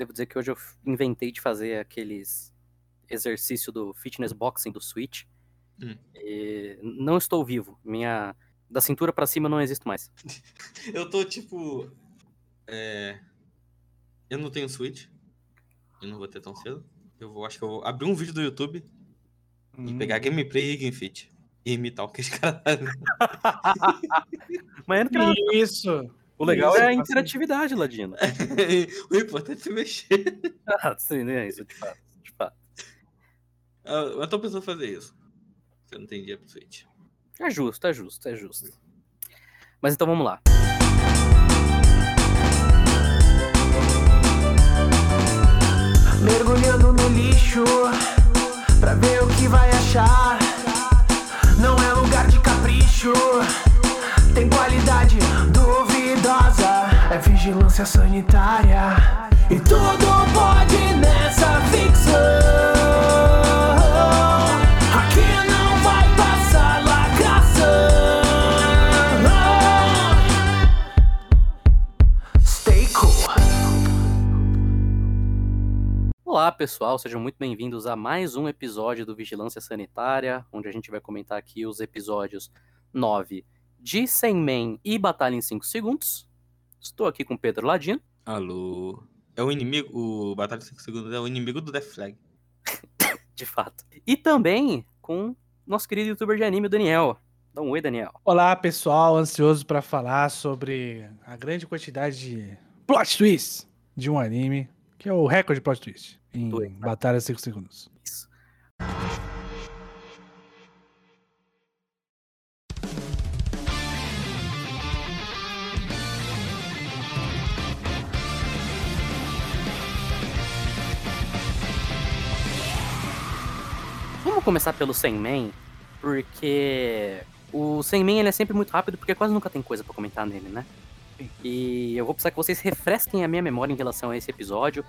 devo dizer que hoje eu inventei de fazer aqueles exercício do fitness boxing do Switch. Hum. E não estou vivo. Minha da cintura pra cima não existe mais. Eu tô tipo. É... Eu não tenho Switch. Eu não vou ter tão cedo. Eu vou, acho que eu vou abrir um vídeo do YouTube e pegar gameplay e Game Fit. E imitar o que os caras fazem. Mas tem Isso. O legal Isso, é a assim. interatividade, Ladino. o importante é se mexer. Ah, sim, é isso, de fato. De fato. Ah, Eu tô pensando em fazer isso. Você não tem dia pro Switch. É justo, é justo, é justo. Mas então vamos lá. Mergulhando no lixo pra ver o que vai achar. Não é lugar de capricho, tem qualidade duvidosa. É vigilância sanitária e tudo pode nessa ficção. Aqui não vai passar lacração. Stay cool. Olá, pessoal, sejam muito bem-vindos a mais um episódio do Vigilância Sanitária, onde a gente vai comentar aqui os episódios 9 de 100 Man e Batalha em 5 Segundos. Estou aqui com Pedro Ladino. Alô. É o inimigo. O Batalha 5 Segundos é o inimigo do Death Flag. de fato. E também com nosso querido youtuber de anime, o Daniel. Dá um oi, Daniel. Olá, pessoal, ansioso pra falar sobre a grande quantidade de plot twists de um anime, que é o recorde de plot twist em Dois. Batalha 5 Segundos. Isso. Começar pelo 100 Man, porque o 100 Man ele é sempre muito rápido, porque quase nunca tem coisa pra comentar nele, né? Sim. E eu vou precisar que vocês refresquem a minha memória em relação a esse episódio,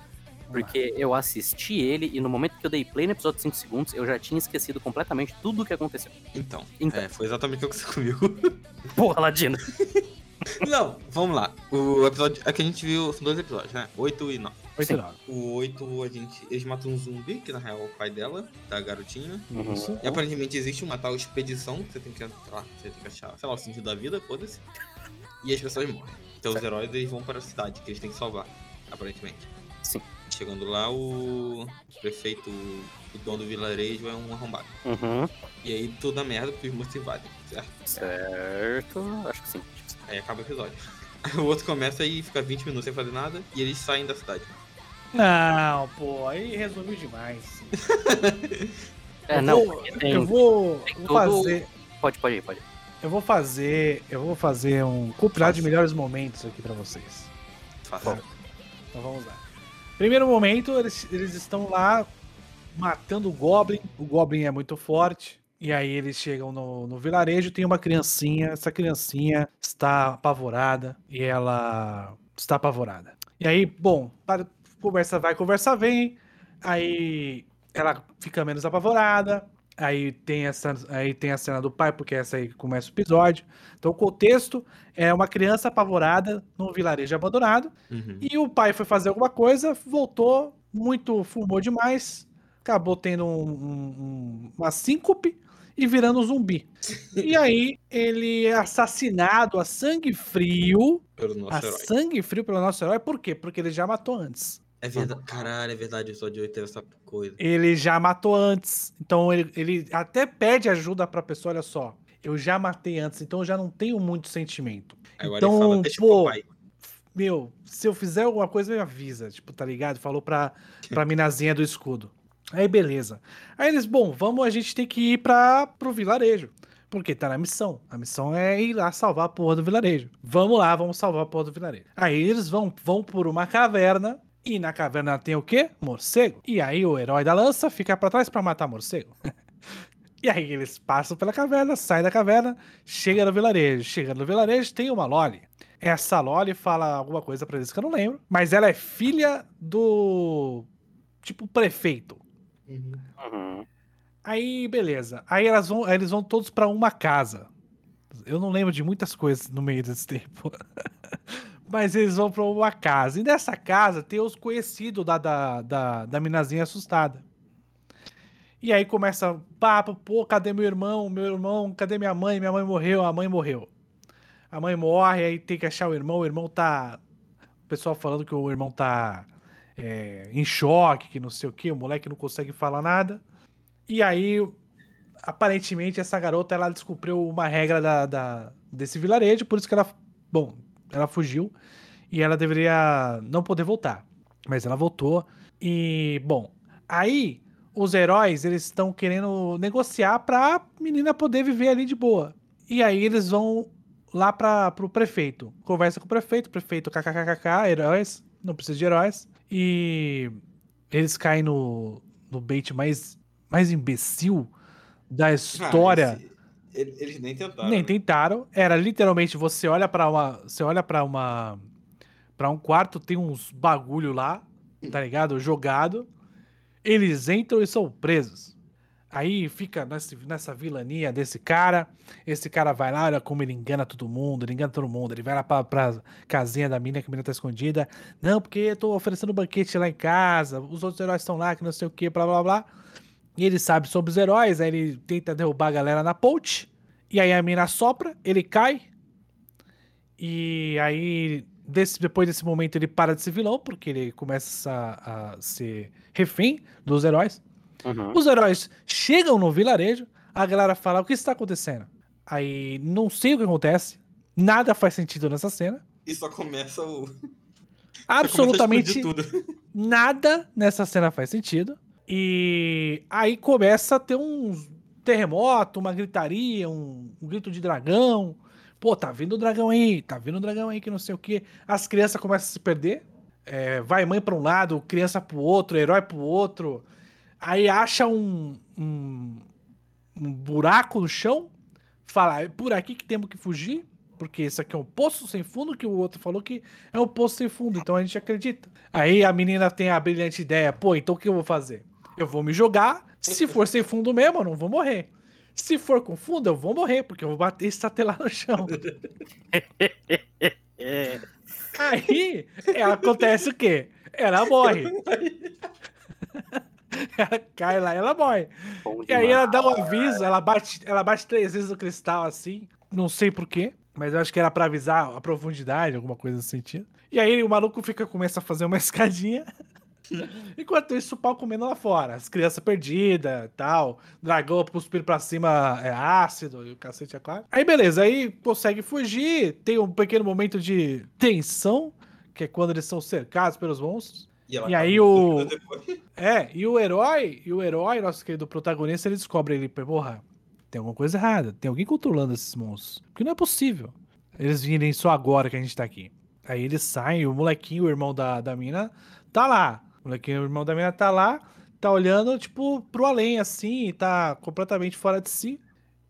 porque eu assisti ele e no momento que eu dei play no episódio de 5 segundos, eu já tinha esquecido completamente tudo o que aconteceu. Então, Então. É, foi exatamente o que aconteceu comigo. Porra, Ladino. não, vamos lá. O episódio. Aqui a gente viu. São dois episódios, né? 8 e 9. 8 Sim. e 9. O 8, a gente. Eles matam um zumbi, que na real é o pai dela, da garotinha. Uhum. Isso. E aparentemente existe uma tal expedição que você tem que entrar, você tem que achar, sei lá, o sentido da vida, foda-se. E as pessoas morrem. Então os heróis eles vão para a cidade, que eles têm que salvar, aparentemente. Sim. Chegando lá, o prefeito, o dono do vilarejo é um arrombado. Uhum. E aí tudo dá merda porque os monstros invadem, certo? Certo. Acho que sim. Aí acaba o episódio. O outro começa e fica 20 minutos sem fazer nada e eles saem da cidade. Não, pô, aí resumiu demais. É, Eu não, vou- tem- eu vou, tem vou todo- fazer, Pode, pode ir, pode ir. eu vou fazer, eu vou fazer um compilado de melhores momentos aqui pra vocês. Fácil. Então vamos lá. Primeiro momento, eles, eles estão lá matando o Goblin. O Goblin é muito forte. E aí eles chegam no, no vilarejo, tem uma criancinha. Essa criancinha está apavorada. E ela está apavorada. E aí, bom, para- conversa vai, conversa vem. Aí ela fica menos apavorada. Aí tem, essa, aí tem a cena do pai, porque essa aí que começa o episódio. Então o contexto é uma criança apavorada num vilarejo abandonado. Uhum. E o pai foi fazer alguma coisa, voltou, muito, fumou demais, acabou tendo um- um- uma síncope e virando um zumbi. E aí ele é assassinado a sangue frio, Pelo a nosso herói. sangue frio pelo nosso herói, por quê? Porque ele já matou antes. É verdade. Caralho, é verdade, o episódio 8 teve essa coisa. Ele já matou antes. Então ele, ele até pede ajuda pra pessoa, olha só, eu já matei antes, então eu já não tenho muito sentimento. Agora Então, ele fala, deixa pô, meu, se eu fizer alguma coisa, me avisa. Tipo, tá ligado? Falou pra, pra minazinha do escudo. Aí, beleza. Aí eles, bom, vamos, a gente tem que ir pra, pro vilarejo. Porque tá na missão. A missão é ir lá salvar a porra do vilarejo. Vamos lá, vamos salvar a porra do vilarejo. Aí eles vão, vão por uma caverna. E na caverna tem o quê? Morcego. E aí o herói da lança fica pra trás pra matar morcego. E aí eles passam pela caverna, saem da caverna, chega no vilarejo. Chega no vilarejo, tem uma Loli. Essa Loli fala alguma coisa pra eles que eu não lembro, mas ela é filha do tipo prefeito. Uhum. Aí, beleza. Aí elas vão, aí eles vão todos pra uma casa. Eu não lembro de muitas coisas no meio desse tempo. Mas eles vão pra uma casa. E nessa casa tem os conhecidos da, da, da, da minazinha assustada. E aí começa papo, pô, cadê meu irmão? Meu irmão, cadê minha mãe? Minha mãe morreu, a mãe morreu. A mãe morre, aí tem que achar o irmão, o irmão tá. O pessoal falando que o irmão tá é, em choque, que não sei o que, o moleque não consegue falar nada. E aí, aparentemente, essa garota ela descobriu uma regra da, da, desse vilarejo, por isso que ela. Bom, ela fugiu e ela deveria não poder voltar. Mas ela voltou. E, bom, aí os heróis eles estão querendo negociar pra menina poder viver ali de boa. E aí eles vão lá para pro prefeito. Conversa com o prefeito, prefeito kkkk, heróis, não precisa de heróis. E eles caem no, no bait mais, mais imbecil da história. Ah, esse- ele- Eles nem tentaram. Nem né? tentaram. Era literalmente você olha pra uma, você olha para uma para um quarto, tem uns bagulho lá, tá ligado? Jogado. Eles entram e são presos. Aí fica nessa, vilania desse cara. Esse cara vai lá, olha como ele engana todo mundo, ele engana todo mundo. Ele vai lá pra, pra casinha da mina, que a mina tá escondida. Não, porque eu tô oferecendo banquete lá em casa, os outros heróis estão lá, que não sei o que, blá blá blá. E ele sabe sobre os heróis, aí ele tenta derrubar a galera na ponte. E aí a mina sopra, ele cai. E aí, desse- depois desse momento, ele para de ser vilão, porque ele começa a, a ser refém dos heróis. Uhum. Os heróis chegam no vilarejo, a galera fala: o que está acontecendo? Aí não sei o que acontece, nada faz sentido nessa cena. E só começa o. começa Absolutamente a explodir tudo. nada nessa cena faz sentido. E aí começa a ter um terremoto, uma gritaria, um, um grito de dragão. Pô, tá vindo o dragão aí, tá vindo o dragão aí, que não sei o que. As crianças começam a se perder. É, vai mãe pra um lado, criança pro outro, herói pro outro. Aí acha um, um, um buraco no chão. Fala, é por aqui que temos que fugir. Porque isso aqui é um poço sem fundo, que o outro falou que é um poço sem fundo, então a gente acredita. Aí a menina tem a brilhante ideia, pô, então o que eu vou fazer? Eu vou me jogar, se for sem fundo mesmo, eu não vou morrer. Se for com fundo, eu vou morrer, porque eu vou bater e estatelar no chão. Aí ela acontece o quê? Ela morre. ela cai lá, ela morre. bom E aí demais. ela dá um aviso, ela bate, ela bate três vezes no cristal assim, não sei porquê, mas eu acho que era pra avisar a profundidade, alguma coisa nesse sentido. E aí o maluco fica, começa a fazer uma escadinha. Enquanto isso, o pau comendo lá fora. As crianças perdidas tal. Dragão cuspindo pra cima é ácido e o cacete é claro. Aí beleza, aí consegue fugir. Tem um pequeno momento de tensão, que é quando eles são cercados pelos monstros. E acaba aí o-. É, e o herói, e o herói, nosso querido protagonista, ele descobre ele, porra, tem alguma coisa errada, tem alguém controlando esses monstros. Porque não é possível eles virem só agora que a gente tá aqui. Aí eles saem, o molequinho, o irmão da, da mina, tá lá. O molequinho, o irmão da mina tá lá, tá olhando, tipo, pro além, assim, e tá completamente fora de si.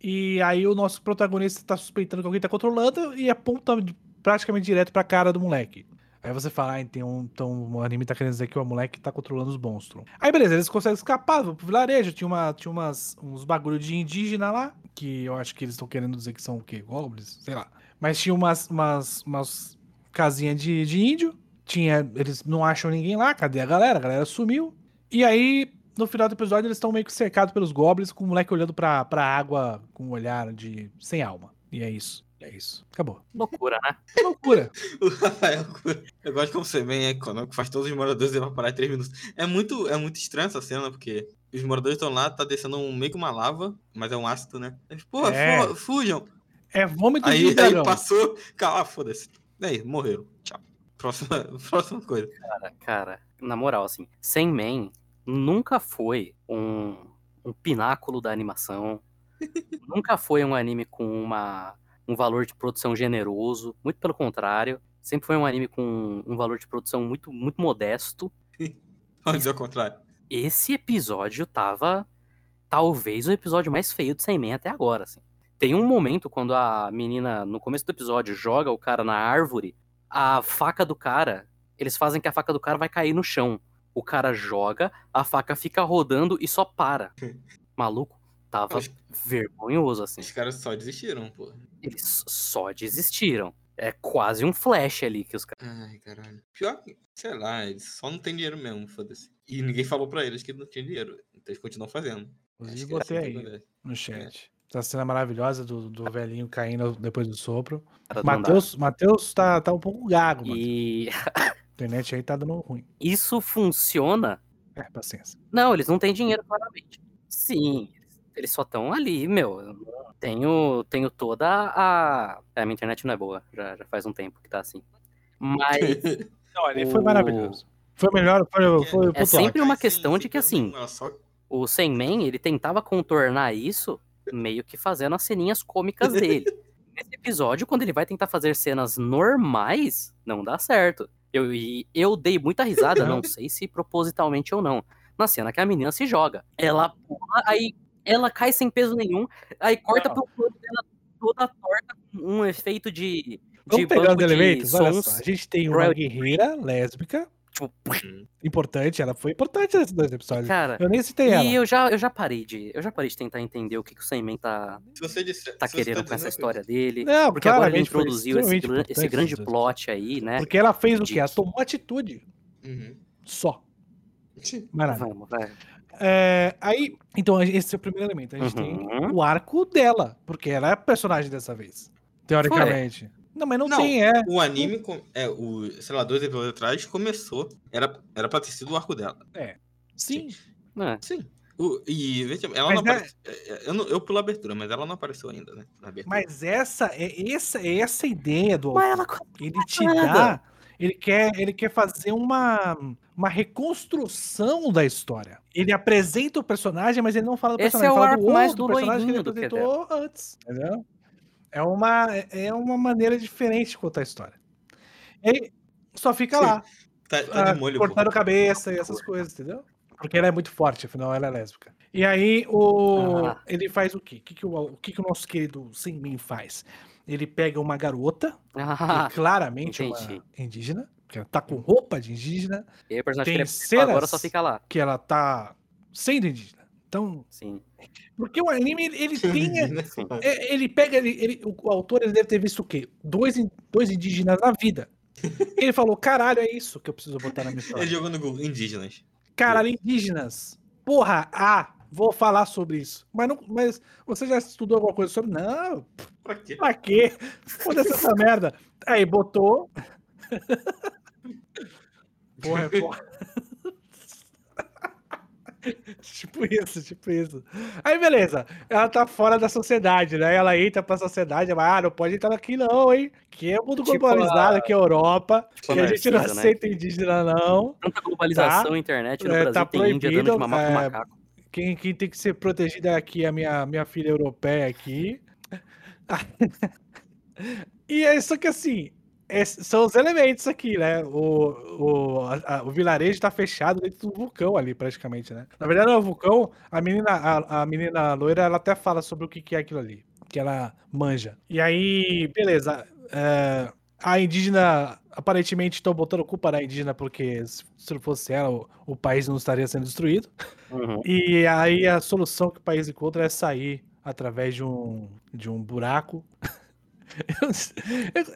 E aí o nosso protagonista tá suspeitando que alguém tá controlando e aponta praticamente direto pra cara do moleque. Aí você fala, ah, tem um, então o anime tá querendo dizer que o moleque tá controlando os monstros. Aí beleza, eles conseguem escapar, vão pro vilarejo, tinha, uma, tinha umas, uns bagulho de indígena lá, que eu acho que eles estão querendo dizer que são o quê? Goblins? Sei lá. Mas tinha umas, umas, umas casinhas de, de índio, tinha, eles não acham ninguém lá, cadê a galera? A galera sumiu. E aí, no final do episódio, eles estão meio que cercados pelos goblins, com o moleque olhando pra, pra água com um olhar de sem alma. E é isso. É isso. Acabou. Loucura, né? Que loucura. O Rafael, eu gosto como você bem econômico, faz todos os moradores evaporar em 3 minutos. É muito, é muito estranho essa cena, porque os moradores estão lá, tá descendo um, meio que uma lava, mas é um ácido, né? Eles, Pô, É. fu- fujam. É vômito de Aí, aí dragão. passou, cala, foda-se. Aí, morreram. Tchau. Próxima, próxima coisa. Cara, cara, na moral, assim, Sandman nunca foi um, um pináculo da animação. nunca foi um anime com uma, um valor de produção generoso. Muito pelo contrário. Sempre foi um anime com um valor de produção muito, muito modesto. Vamos dizer o contrário. Esse episódio tava talvez o episódio mais feio de Sandman até agora, assim. Tem um momento quando a menina, no começo do episódio, joga o cara na árvore, a faca do cara, eles fazem que a faca do cara vai cair no chão. O cara joga, a faca fica rodando e só para. Maluco, tava Os- vergonhoso, assim. Os caras só desistiram, pô. Eles só desistiram. É quase um flash ali que os caras. Ai, caralho. Pior que, sei lá, eles só não tem dinheiro mesmo, foda-se. E ninguém falou pra eles que não tinha dinheiro. Então eles continuam fazendo. Inclusive, que é botei assim aí no chat. Essa cena maravilhosa do, do velhinho caindo depois do sopro. Matheus, Matheus tá, tá um pouco gago, mano. E A internet aí tá dando ruim. isso funciona. É, paciência. Não, eles não têm dinheiro, claramente. Sim, eles só estão ali, meu. eu Tenho, tenho toda a. É, a minha internet não é boa, já, já faz um tempo que tá assim. Mas Não, ele foi O- maravilhoso. Foi melhor, foi, foi o É sempre uma questão de que, sim, assim, o Sandman, ele tentava contornar isso meio que fazendo as ceninhas cômicas dele. Nesse episódio, quando ele vai tentar fazer cenas normais, não dá certo. Eu, e eu dei muita risada, não sei se propositalmente ou não, na cena que a menina se joga. Ela pula, aí ela cai sem peso nenhum, aí corta Não. pro plano dela toda torta, com um efeito de, de Vamos pegar banco os de elementos? Olha só. A gente tem uma royalty guerreira lésbica, Tipo, importante, ela foi importante nesses dois episódios. cara, Eu nem citei ela. E eu já, eu já parei de. Eu já parei de tentar entender o que, que o Sandman tá, Se você disser, tá se você querendo com essa história dele. Não, Porque agora ele foi introduziu esse, esse grande plot aí, né? Porque ela fez o de quê? Ela tomou atitude. Uhum. Só. Nada. Vamos, vai. É, aí, então, esse é o primeiro elemento. A gente tem Uhum. o arco dela, porque ela é a personagem dessa vez. Teoricamente. Não, mas não, Não. tem, é. O anime, com- é, o, sei lá, dois episódios atrás, começou. Era, era pra ter sido o arco dela. Sim. É. Sim. O, e veja, ela Mas não é- apareceu. é, é, Eu, não- eu pulo a abertura, mas ela não apareceu ainda, né? Mas essa é essa, é essa ideia do autor. ela. Ele te nada. dá. Ele quer, ele quer fazer uma, uma reconstrução da história. Ele apresenta o personagem, mas ele não fala do Esse personagem. é o ele fala arco mais outro do personagem que ele do que apresentou antes. Entendeu? É uma, é uma maneira diferente de contar a história. Ele só fica Sim, lá, Tá, tá ah, de molho, pô. cortando cabeça e essas coisas, entendeu? Porque ela é muito forte, afinal ela é lésbica. E aí o Ah. ele faz o quê? O que, que, o, o, que, que o nosso querido Senmin faz? Ele pega uma garota, Ah, que claramente é entendi. uma indígena, que ela tá com roupa de indígena, e aí o personagem tem que ele é- agora só fica lá. que ela tá sendo indígena. Então, Sim. porque o anime ele, tem é, ele pega ele, ele- o, autor ele deve ter visto o quê? Dois, dois indígenas na vida. Ele falou: "Caralho, é isso que eu preciso botar na minha história". Ele jogou no Google indígenas. Caralho, indígenas. Porra, ah, vou falar sobre isso. Mas, não, mas você já estudou alguma coisa sobre? Não, Pra quê? pra quê? Foda-se essa merda. Aí botou. Porra, é porra. tipo isso, tipo isso. Aí beleza, ela tá fora da sociedade, né? Ela entra pra sociedade, mas ah, não pode entrar aqui não, hein? Que é mundo Tipo globalizado, a- aqui é Europa, Tipo a que a gente não né? aceita indígena não. Tanta globalização, internet no É, Brasil tá tem Índia dando de mamar proibido, é, macaco. Quem, quem tem que ser protegida aqui é a minha, minha filha europeia aqui. e é isso que assim, é- são os elementos aqui, né? O, o, a- o vilarejo tá fechado dentro do vulcão ali, praticamente, né? Na verdade, não é o vulcão, a menina, a, a menina loira, ela até fala sobre o que, que é aquilo ali, que ela manja. E aí, beleza. é, a indígena, aparentemente, estão botando culpa na indígena, porque se não fosse ela, o, o país não estaria sendo destruído. Uhum. E aí a solução que o país encontra é sair através de um, de um buraco. Eu-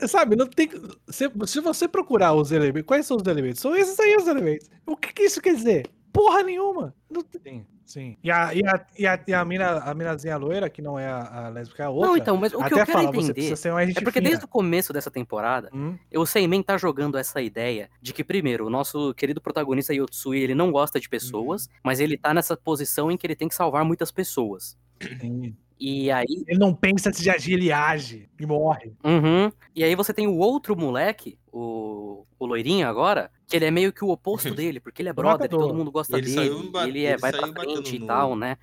eu- sabe, não tem. Se, se você procurar os elementos, quais são os elementos? São esses aí os elementos. O que, que isso quer dizer? Porra nenhuma. Não tem. Sim. E a, e a, e a, e a, mina, a minazinha loira, que não é a, a lésbica, é a outra. Não, então, mas o que eu quero fala, entender é porque fina. desde o começo dessa temporada, Hum, o Seimen tá jogando essa ideia de que, primeiro, o nosso querido protagonista Yotsui, ele não gosta de pessoas, mas ele tá nessa posição em que ele tem que salvar muitas pessoas. sim. E aí, Ele não pensa antes de agir, ele age e morre. uhum, e aí você tem o outro moleque, o, o loirinho agora, que ele é meio que o oposto dele, porque ele é brother, e todo mundo gosta Ele dele, e ele, é, ele vai pra frente e no- tal, né?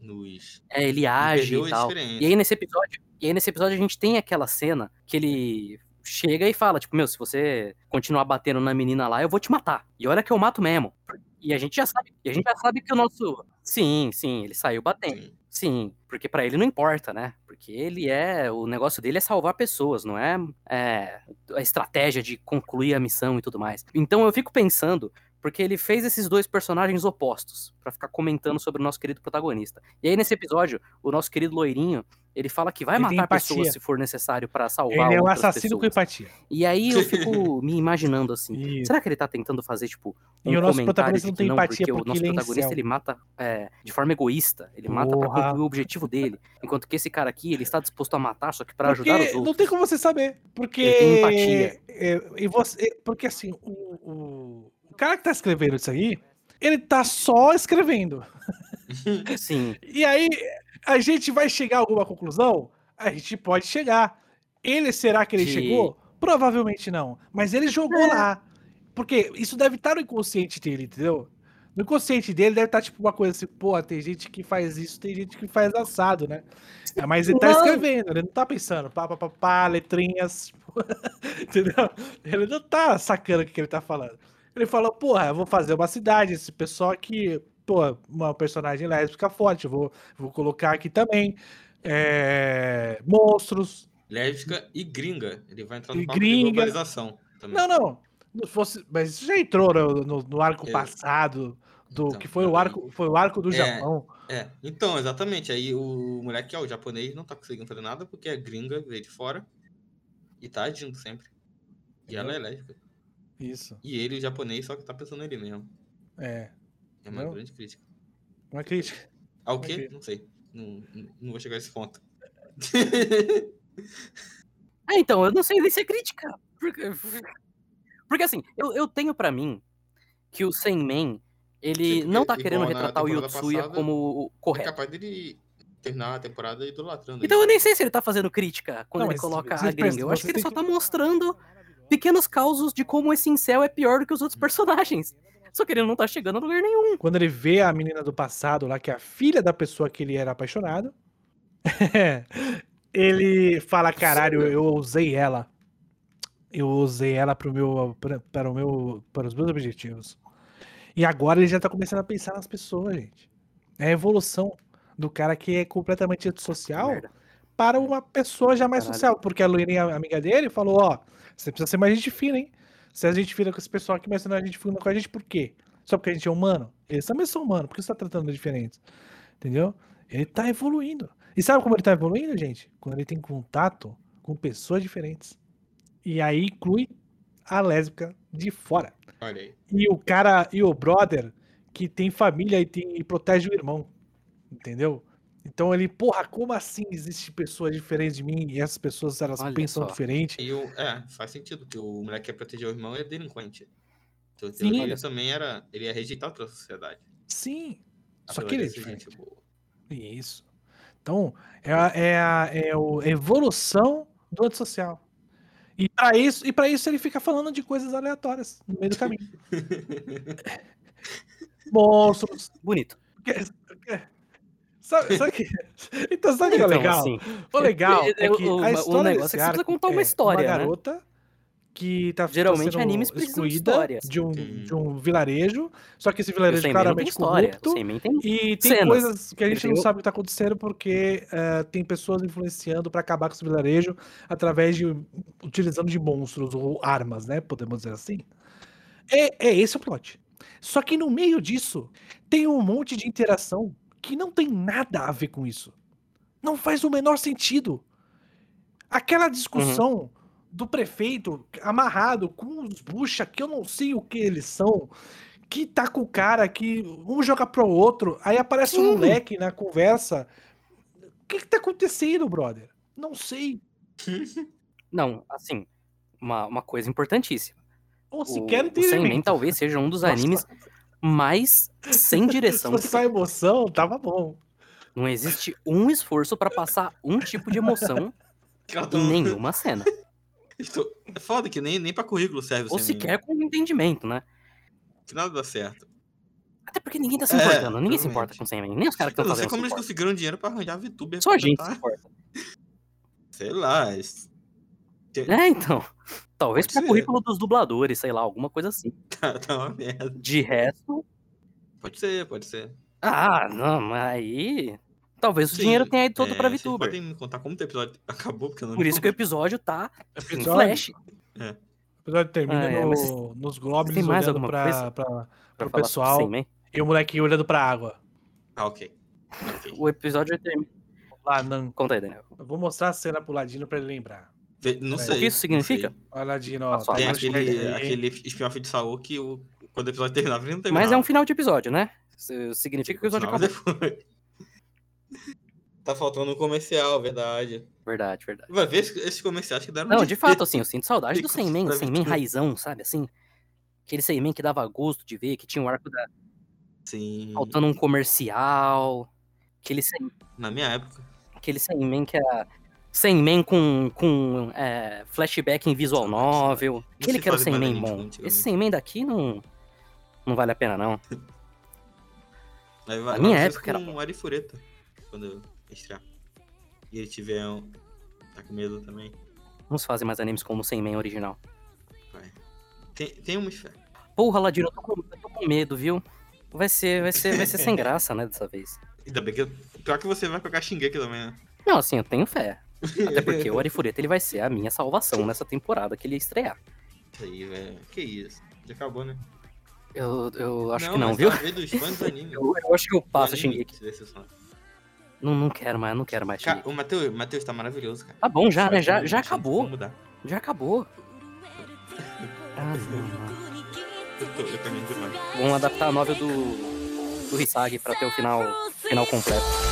Nos. É, ele age e tal. E aí nesse episódio, e aí nesse episódio a gente tem aquela cena que ele chega e fala, tipo, meu, se você continuar batendo na menina lá, eu vou te matar. E olha que eu mato mesmo. E a gente já sabe, e a gente já sabe que o nosso Sim, sim, ele saiu batendo. Sim. Sim, porque pra ele não importa, né? Porque ele é. O negócio dele é salvar pessoas, não é, é a estratégia de concluir a missão e tudo mais. Então eu fico pensando Porque ele fez esses dois personagens opostos pra ficar comentando sobre o nosso querido protagonista. E aí, nesse episódio, o nosso querido loirinho, ele fala que vai Ele matar pessoas se for necessário pra salvar Ele é um assassino com pessoas. empatia. E aí eu fico me imaginando assim, Isso. será que ele tá tentando fazer, tipo, um E o nosso comentário protagonista não tem não, empatia porque o porque nosso ele é protagonista incel. ele mata é, de forma egoísta, ele mata pra Porra. concluir o objetivo dele, enquanto que esse cara aqui, ele está disposto a matar só que pra ajudar os outros. não tem como você saber. Porque. Ele tem empatia. é, e você, porque assim, o, o, o cara que tá escrevendo isso aí, ele tá só escrevendo. Sim, E aí, a gente vai chegar a alguma conclusão? A gente pode chegar. Ele, será que ele Que- chegou? Provavelmente não. Mas ele jogou lá. Porque isso deve estar no inconsciente dele, entendeu? No inconsciente dele deve estar tipo uma coisa assim, pô, tem gente que faz isso, tem gente que faz assado, né? É, Mas ele tá Não. escrevendo, ele não tá pensando, pá, pá, pá, pá, letrinhas, entendeu? Ele não tá sacando o que ele tá falando. Ele falou, porra, eu vou fazer uma cidade, esse pessoal aqui, pô, uma personagem lésbica forte, vou, vou colocar aqui também. é, monstros. Lésbica e gringa. Ele vai entrar no papo de gringa. globalização também. Não, não. fosse, mas isso já entrou no, no- no arco É. passado, do Então, que foi o arco, foi o arco do É. Japão. É, então, exatamente. Aí o moleque, ó, o japonês, não tá conseguindo fazer nada porque a gringa veio de fora e tá agindo sempre. E ela é lésbica. Isso. E ele, o japonês, só que tá pensando nele mesmo. É. É uma Não. grande crítica. Uma crítica. Ao Ok. quê? Não sei. Não, não- vou chegar a esse ponto. É, então, eu não sei nem se é crítica. Porque, porque assim, eu, eu tenho pra mim que o Senmen, ele Sim, não tá querendo retratar o Yotsuya passada, como o É correto. capaz dele terminar a temporada idolatrando Então eu ele. nem sei se ele tá fazendo crítica quando Não, ele coloca a gringa. Eu acho que ele só tá que- mostrando pequenos causos de como esse incel é pior do que os outros personagens. Só que ele não tá chegando a lugar nenhum. Quando ele vê a menina do passado lá, que é a filha da pessoa que ele era apaixonado, ele fala: caralho, eu usei ela. Eu usei ela pro meu, pra- para, o meu, para os meus objetivos. E agora ele já tá começando a pensar nas pessoas, gente. É a evolução do cara que é completamente antissocial para uma pessoa já mais Caralho. social. Porque a Loirinha, amiga dele, falou: Ó, você precisa ser mais gente fina, hein? Se a gente fina com esse pessoal aqui, mas você não é gente fina com a gente, por quê? Só porque a gente é humano? Eles também são humanos, por que você tá tratando diferentes? Entendeu? Ele tá evoluindo. E sabe como ele tá evoluindo, gente? Quando ele tem contato com pessoas diferentes. E aí inclui a lésbica de fora. Olha aí. E o cara, e o brother que tem família e, tem, e protege o irmão. Entendeu? Então ele, porra, como assim existe pessoas diferentes de mim e essas pessoas elas Olha pensam só. diferente? E o, é, faz sentido, que o moleque quer proteger o irmão e é delinquente. Então, Sim. ele também era. Ele é rejeitado pela sociedade. Sim. Só apesar que ele é diferente. gente boa. Isso. Então, é a, é a, é o- a evolução do antissocial. E para isso, e para isso ele fica falando de coisas aleatórias no meio do caminho. Monstros. Bonito. porque- porque- Sabe, sabe que, então, sabe o que é Então, legal? assim, O legal É, é o- que o- a o história negócio é que você precisa contar uma história, uma né? garota que tá, tá Geralmente, sendo animes precisam de excluída histórias. de um, de um vilarejo, só que esse o vilarejo tem claramente história. O corrupto. Tem E tem cenas. coisas que a gente não o- sabe o que tá acontecendo porque eh, tem pessoas influenciando pra acabar com esse vilarejo através de utilizando de monstros ou armas, né? Podemos dizer assim. É, é esse o plot. Só que no meio disso tem um monte de interação que não tem nada a ver com isso. Não faz o menor sentido. Aquela discussão do prefeito amarrado com os bucha que eu não sei o que eles são, que tá com o cara que um joga pro outro, aí aparece um Sim. moleque na conversa. O que que tá acontecendo, brother? Não sei. Não, assim, uma, uma coisa importantíssima. Ou O, sequer o entendimento. Senmen talvez seja um dos Nossa. animes mais sem Se direção. fosse só emoção, tava bom. Não existe um esforço pra passar um tipo de emoção em nenhuma cena. Isso- É foda que nem, nem pra currículo serve o Ou sequer com entendimento, né? Que nada dá certo. Até porque ninguém tá se É, importando. Ninguém se importa realmente. com o Senmen. Nem os caras que estão não sei fazendo como eles conseguiram dinheiro pra arranjar VTuber. Só a gente se importa. Sei lá. es- É, então. Talvez Pode pro ser. currículo dos dubladores, sei lá, alguma coisa assim. Tá, tá uma merda. De resto. Pode ser, pode ser. Ah, não, mas aí. Talvez o Sim, dinheiro tenha ido todo é, pra vocês VTuber. podem me contar como o episódio acabou, porque eu não Por isso que o episódio tá em Episódio? flash. O episódio termina Ah, é, no- mas nos Goblins tem mais olhando alguma pra, coisa pra- Pra pro falar pessoal Sandman. e o molequinho olhando pra água. Ah, ok. Ok. O episódio termina. Lá, não. Conta aí, Daniel. Eu vou mostrar a cena pro Ladino pra ele lembrar. Não O que sei. isso significa? sei. Olha, Ladino, ó. Tem mas aquele, aquele spin-off de Saul que o, quando o episódio terminava, ele não Mas terminava. é um final de episódio, né? Isso Significa que o episódio acabou. depois. Tá faltando um comercial, verdade. Verdade, verdade. Vai ver esses comerciais que deram Não, de dia. fato, assim, eu sinto saudade do Sandman, o ver. raizão, sabe, assim? Aquele Sandman que dava gosto de ver, que tinha um arco da... Sim. faltando um comercial. Aquele, Na minha época. aquele Sandman que era... Sandman com, com é, flashback em visual novel. Aquele se que era o Sandman bom. Esse Sandman daqui não... Não vale a pena, não. Aí vai- Na minha época com era o Arifureta. Quando estrear. E ele tiver um. Tá com medo também. Não se fazem mais animes como o Sandman original. Vai. Tem, tem uma fé. Porra, Ladino, eu tô com, eu tô com medo, viu? Vai ser, vai ser, vai ser sem graça, né, dessa vez. Ainda bem que. eu- Pior que você vai pegar Shingeki também, né? Não, assim, eu tenho fé. Até porque o Arifureta ele vai ser a minha salvação nessa temporada que ele estrear. Isso aí, velho. Que isso. Já acabou, né? Eu, eu acho que não, viu? tá. Eu, eu acho que eu passo Shingeki. Não, não quero mais, não quero mais Cara, o Matheus, Matheus tá maravilhoso, cara. Tá bom já, né? Já, já acabou. Já acabou. Ah, não, não. Eu, tô, eu. Vamos adaptar a novel do, do Hisagi pra ter o final, final completo.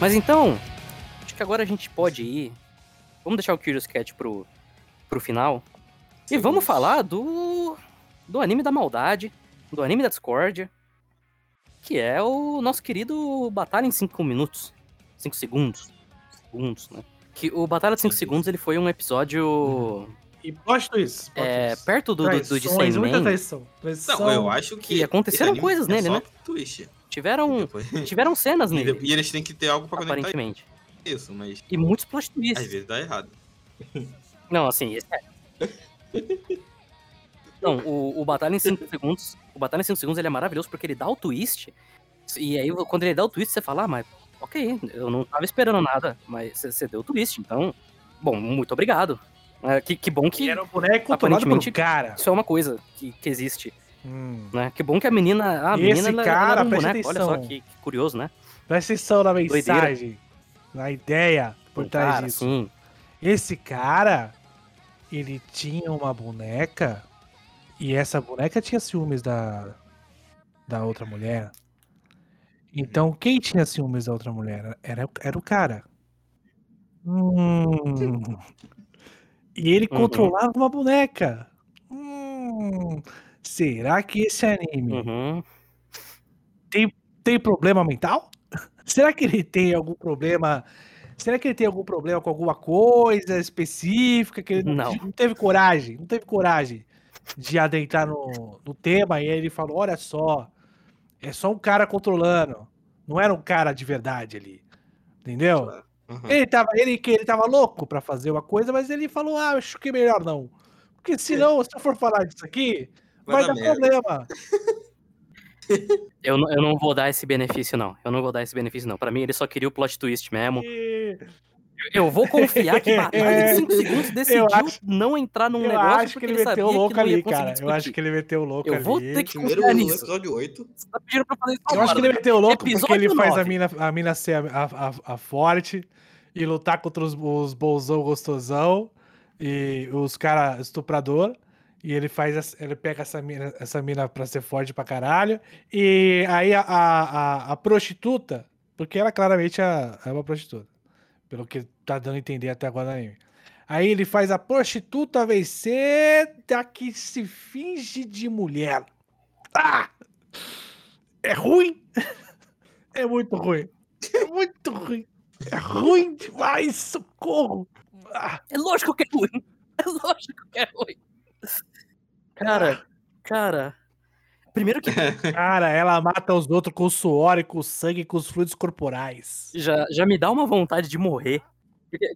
Mas então, acho que agora a gente pode ir. Vamos deixar o Curious Cat pro, pro final. E Sim. vamos falar do. do anime da maldade, do anime da discórdia, que é o nosso querido Batalha em 5 minutos. 5 segundos. Segundos, né? Que o Batalha de 5 Sim. segundos ele foi um episódio. E plot twist. é, perto do, do, do de Traições, muita Sandman. traição. traição. Não, eu acho que. Que aconteceram coisas é nele, só né? Twist. Tiveram, Depois- tiveram cenas nele, e eles têm que ter algo pra conectar aparentemente. isso, mas E muitos plot às twists. vezes dá errado. Não, assim, esse é. Não, o, o Batalha em 5 segundos. O Batalha em 5 segundos ele é maravilhoso porque ele dá o twist. E aí, quando ele dá o twist, você fala, ah, mas ok, eu não tava esperando nada, mas você- deu o twist, então. Bom, muito obrigado. É, que, que bom E que era um boneco Aparentemente- cara. isso é uma coisa que, que existe, Hum. né? Que bom que a menina. A Esse menina ela cara, um presta boneco. Olha só atenção. que, que curioso, né? Presta atenção na Doideira. mensagem, na ideia por Um trás cara, disso. assim, Esse cara, ele tinha uma boneca e essa boneca tinha ciúmes da, da outra mulher. Então, quem tinha ciúmes da outra mulher? Era, era o cara. Hum. E ele Uhum. controlava uma boneca. Hum. Será que esse anime uhum. tem problema mental? Será que ele tem algum problema? Será que ele tem algum problema com alguma coisa específica que ele não, Não. teve coragem? Não teve coragem de adentrar no, no tema e aí ele falou: olha só, é só um cara controlando, não era um cara de verdade ali. Entendeu? Aham. Ele tava, ele, ele tava louco pra fazer uma coisa, mas ele falou: ah, acho que é melhor não. Porque senão, se eu for falar disso aqui, vai, dar merda. problema. Eu, não- eu não vou dar esse benefício, não. Eu não vou dar esse benefício, não. Pra mim, ele só queria o plot twist mesmo. E- Eu vou confiar que Batalha em 5 segundos decidiu acho- não entrar num Eu negócio acho que ele ele meteu o que louco ali, cara. Eu acho que ele meteu o louco Eu ali. vou ter que Primeiro confiar nisso. episódio 8. Você tá pedindo pra fazer isso Eu acho que ele agora. meteu o louco porque ele faz a mina, a mina ser a, a, a- a forte e lutar contra os, os bolsão gostosão e os cara estuprador. E ele faz ele pega essa mina, essa mina pra ser forte pra caralho. E aí a, a, a- a prostituta, porque ela claramente é, é uma prostituta, pelo que tá dando a entender até agora no anime. Aí ele faz a prostituta vencer da que se finge de mulher. Ah! É ruim? É muito ruim. É muito ruim. É ruim demais, socorro. Ah, É lógico que é ruim. É lógico que é ruim. Cara, cara. Primeiro que cara, ela mata os outros com suor e com sangue e com os fluidos corporais. já, já me dá uma vontade de morrer.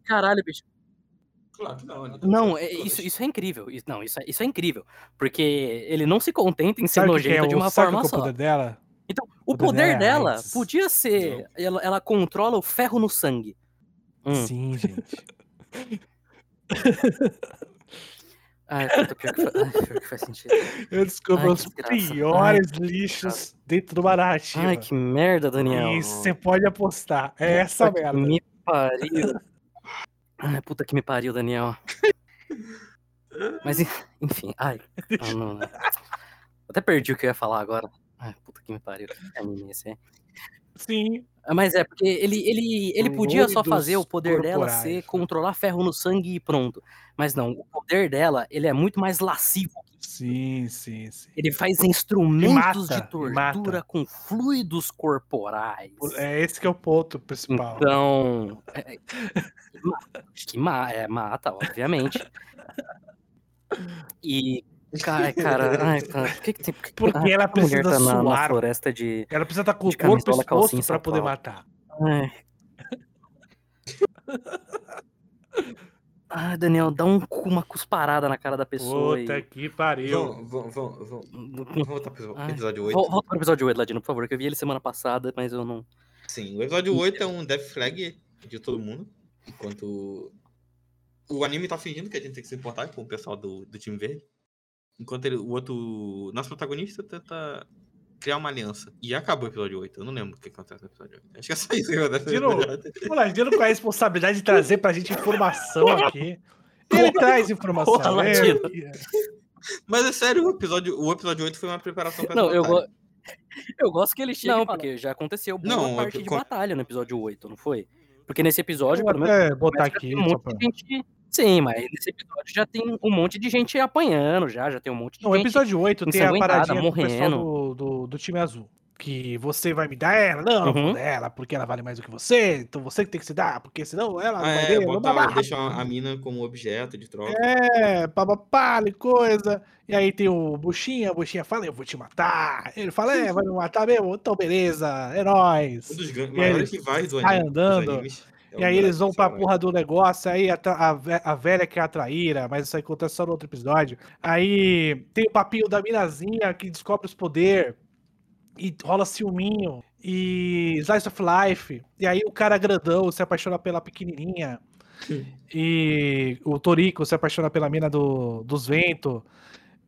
Caralho, bicho. Claro que não, né? Não, é- isso, isso é incrível. Isso, não, isso é, isso é incrível. Porque ele não se contenta em ser Sabe que nojento é de uma sabe forma que é o só. poder dela? Então, o O poder poder dela é podia ser. Ela, ela controla o ferro no sangue. Hum. Sim, gente. Puta, pior que, fa- ai, pior que faz sentido. Eu descubro Ai, os que piores Ai, lixos dentro de uma narrativa. Ai, que merda, Daniel. E você pode apostar. É essa Puta que merda. me pariu. Ai, puta que me pariu, Daniel. Mas, en- enfim, ai. Não, não, não. Até perdi o que eu ia falar agora. Ai, puta que me pariu. Que anime esse é. Sim. Ah, Mas é, porque ele, ele, ele podia só fazer o poder dela ser né? controlar ferro no sangue e pronto. Mas não, o poder dela, ele é muito mais lascivo. Sim, sim, sim. Ele faz instrumentos mata, de tortura com fluidos corporais. É esse que é o ponto principal. Então. É, é, que ma é, mata, obviamente. E. Cara, cara, ai, cara, por que, que tem. por que- Porque ai, ela precisa tá na, na suar. floresta de. Ela precisa estar com o corpo exposto pra poder matar. Ai. Ah, Daniel, dá um, uma cusparada na cara da pessoa. Puta e... que pariu. Vamos, vamos, vamos, vamos. Voltar pro Ai, episódio 8. Vol- Volta pro episódio 8, Ladino, por favor, que eu vi ele semana passada, mas eu não. Sim, o episódio 8 é um death flag de todo mundo. Enquanto o anime tá fingindo que a gente tem que se importar com o pessoal do, do time verde. Enquanto ele- o outro. Nosso protagonista tenta criar uma aliança. E acabou o episódio 8. Eu não lembro o que acontece no episódio 8. Acho que é só isso que acontece no De novo. episódio 8. O Ladino com a responsabilidade de trazer pra gente informação aqui. Ele traz informação. Porra, é- Ladino. Mas é sério, o episódio, o episódio 8 foi uma preparação pra Não, eu, go... eu gosto que ele chega. Não, porque já aconteceu boa Não, parte eu- de batalha no episódio 8, não foi? Porque nesse episódio, pelo menos. até botar aqui. de gente. Sim, mas nesse episódio já tem um monte de gente apanhando, já, já tem um monte de Não, o gente. episódio 8 tem a paradinha morrendo. do, do, do time azul. Que você vai me dar ela? Não, Uhum. dar ela, porque ela vale mais do que você. Então você que tem que se dar, porque senão ela não Ah, vai é, ver. bota, blá, blá, deixa a, mina como objeto de troca. É, papapá, e coisa. E aí tem o Buchinha, a Buchinha fala, eu vou te matar. Ele fala, é, vai me matar mesmo? Então beleza, é nóis. Um dos maiores rivais do anime. dos andando, animes é E aí eles vão pra Samurai. porra do negócio, aí a, a, a velha que é a traíra, mas isso aí acontece só no outro episódio. Aí tem o papinho da minazinha que descobre os poderes. E rola ciúminho. E Slice of Life. E aí o cara grandão se apaixona pela pequenininha. e o Torico se apaixona pela mina do, dos ventos.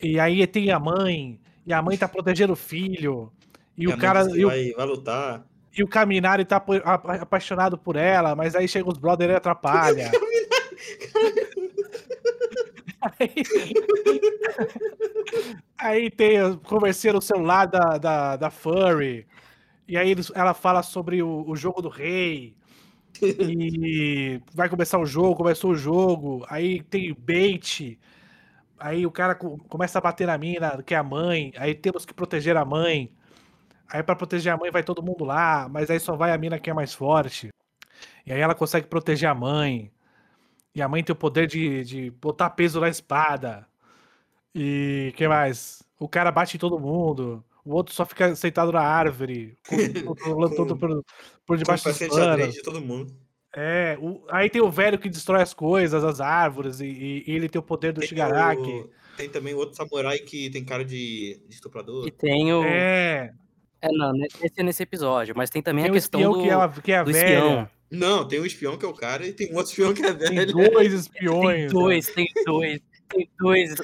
E aí tem a mãe. E a mãe tá protegendo o filho. E A o cara. que E o vai, vai lutar. E o Caminari tá apaixonado por ela, mas aí chega os brother e atrapalha. aí... aí tem eu conversei no celular da, da, da Furry. E aí ela fala sobre o, o jogo do rei. E vai começar o jogo, começou o jogo. Aí tem bait. Aí o cara co- começa a bater na mina, que é a mãe. Aí temos que proteger a mãe. Aí pra proteger a mãe vai todo mundo lá, mas aí só vai a mina que é mais forte. E aí ela consegue proteger a mãe. E a mãe tem o poder de, de botar peso na espada. E que mais? O cara bate em todo mundo. O outro só fica sentado na árvore, co- controlando tudo por, por debaixo dos panos. de todo mundo. É, o- aí tem o velho que destrói as coisas, as árvores, e, e- e ele tem o poder do Tem, Shigaraki. o- tem também o outro samurai que tem cara de, de estuprador. E tem o. É, É, não, ne- esse é nesse episódio, mas tem também tem a questão espião do, que é a, que é a do velha. espião. Não, tem um espião que é o cara e tem um outro espião que é Tem velho. dois Tem espiões. dois, tem dois, tem dois.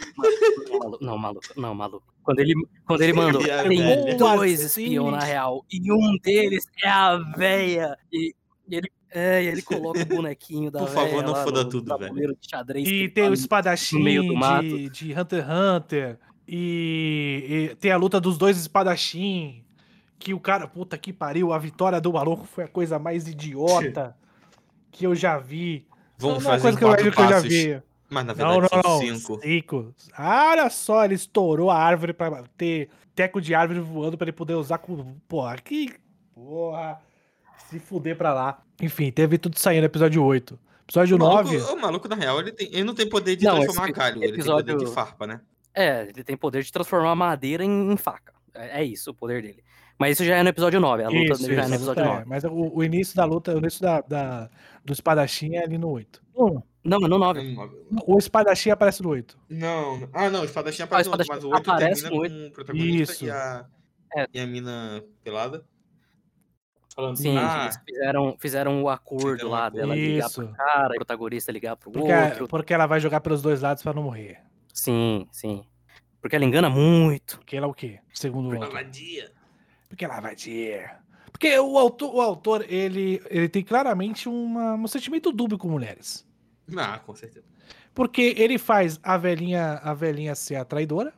Não, maluco, não, maluco, não, maluco. Quando ele, quando ele mandou, a tem velha? dois espião na real, e um deles é a véia. E, e ele, é, e ele coloca o bonequinho da Por favor, véia não lá foda no tudo, velho. E tem o tá espadachim no meio do mato. de, de Hunter x Hunter. E, e tem a luta dos dois espadachim. Que o cara, puta que pariu, a vitória do maluco foi a coisa mais idiota que eu já vi. Vamos Não uma fazer coisa que que eu já vi. Mas na verdade não, são não. cinco. Cinco. Olha só, ele estourou a árvore pra ter teco de árvore voando pra ele poder usar com. Porra, que. Porra. Se fuder pra lá. Enfim, teve tudo saindo no episódio 8. Episódio O maluco, 9. o maluco, na real, ele, tem, ele não tem poder de Não, transformar esse galho, ele tem episódio- poder de farpa, né? É, ele tem poder de transformar madeira em, em faca. É, é isso o poder dele. Mas isso já é no episódio 9. A luta Isso, já é isso, no a episódio é, 9. Mas o, o início da luta, o início da, da- do espadachim é ali no 8. Não, é no 9. O espadachim aparece no 8. Não, não. ah não, o espadachim aparece no outro, mas o espadachim 8 aparece termina no com o protagonista Isso. e a, É. e a mina pelada. Falando, Sim, ah, eles fizeram, fizeram o acordo Fizeram lá dela ligar Isso. pro cara, o protagonista ligar pro Porque, outro. porque ela vai jogar pelos dois lados pra não morrer. Sim, sim. Porque ela engana muito. Porque ela é o quê? Segundo o autor. vadia. Porque ela vai dir. Porque o autor, o autor ele, ele tem claramente uma- um sentimento dúbio com mulheres. Ah, com certeza. Porque ele faz a velhinha, a velhinha ser a traidora.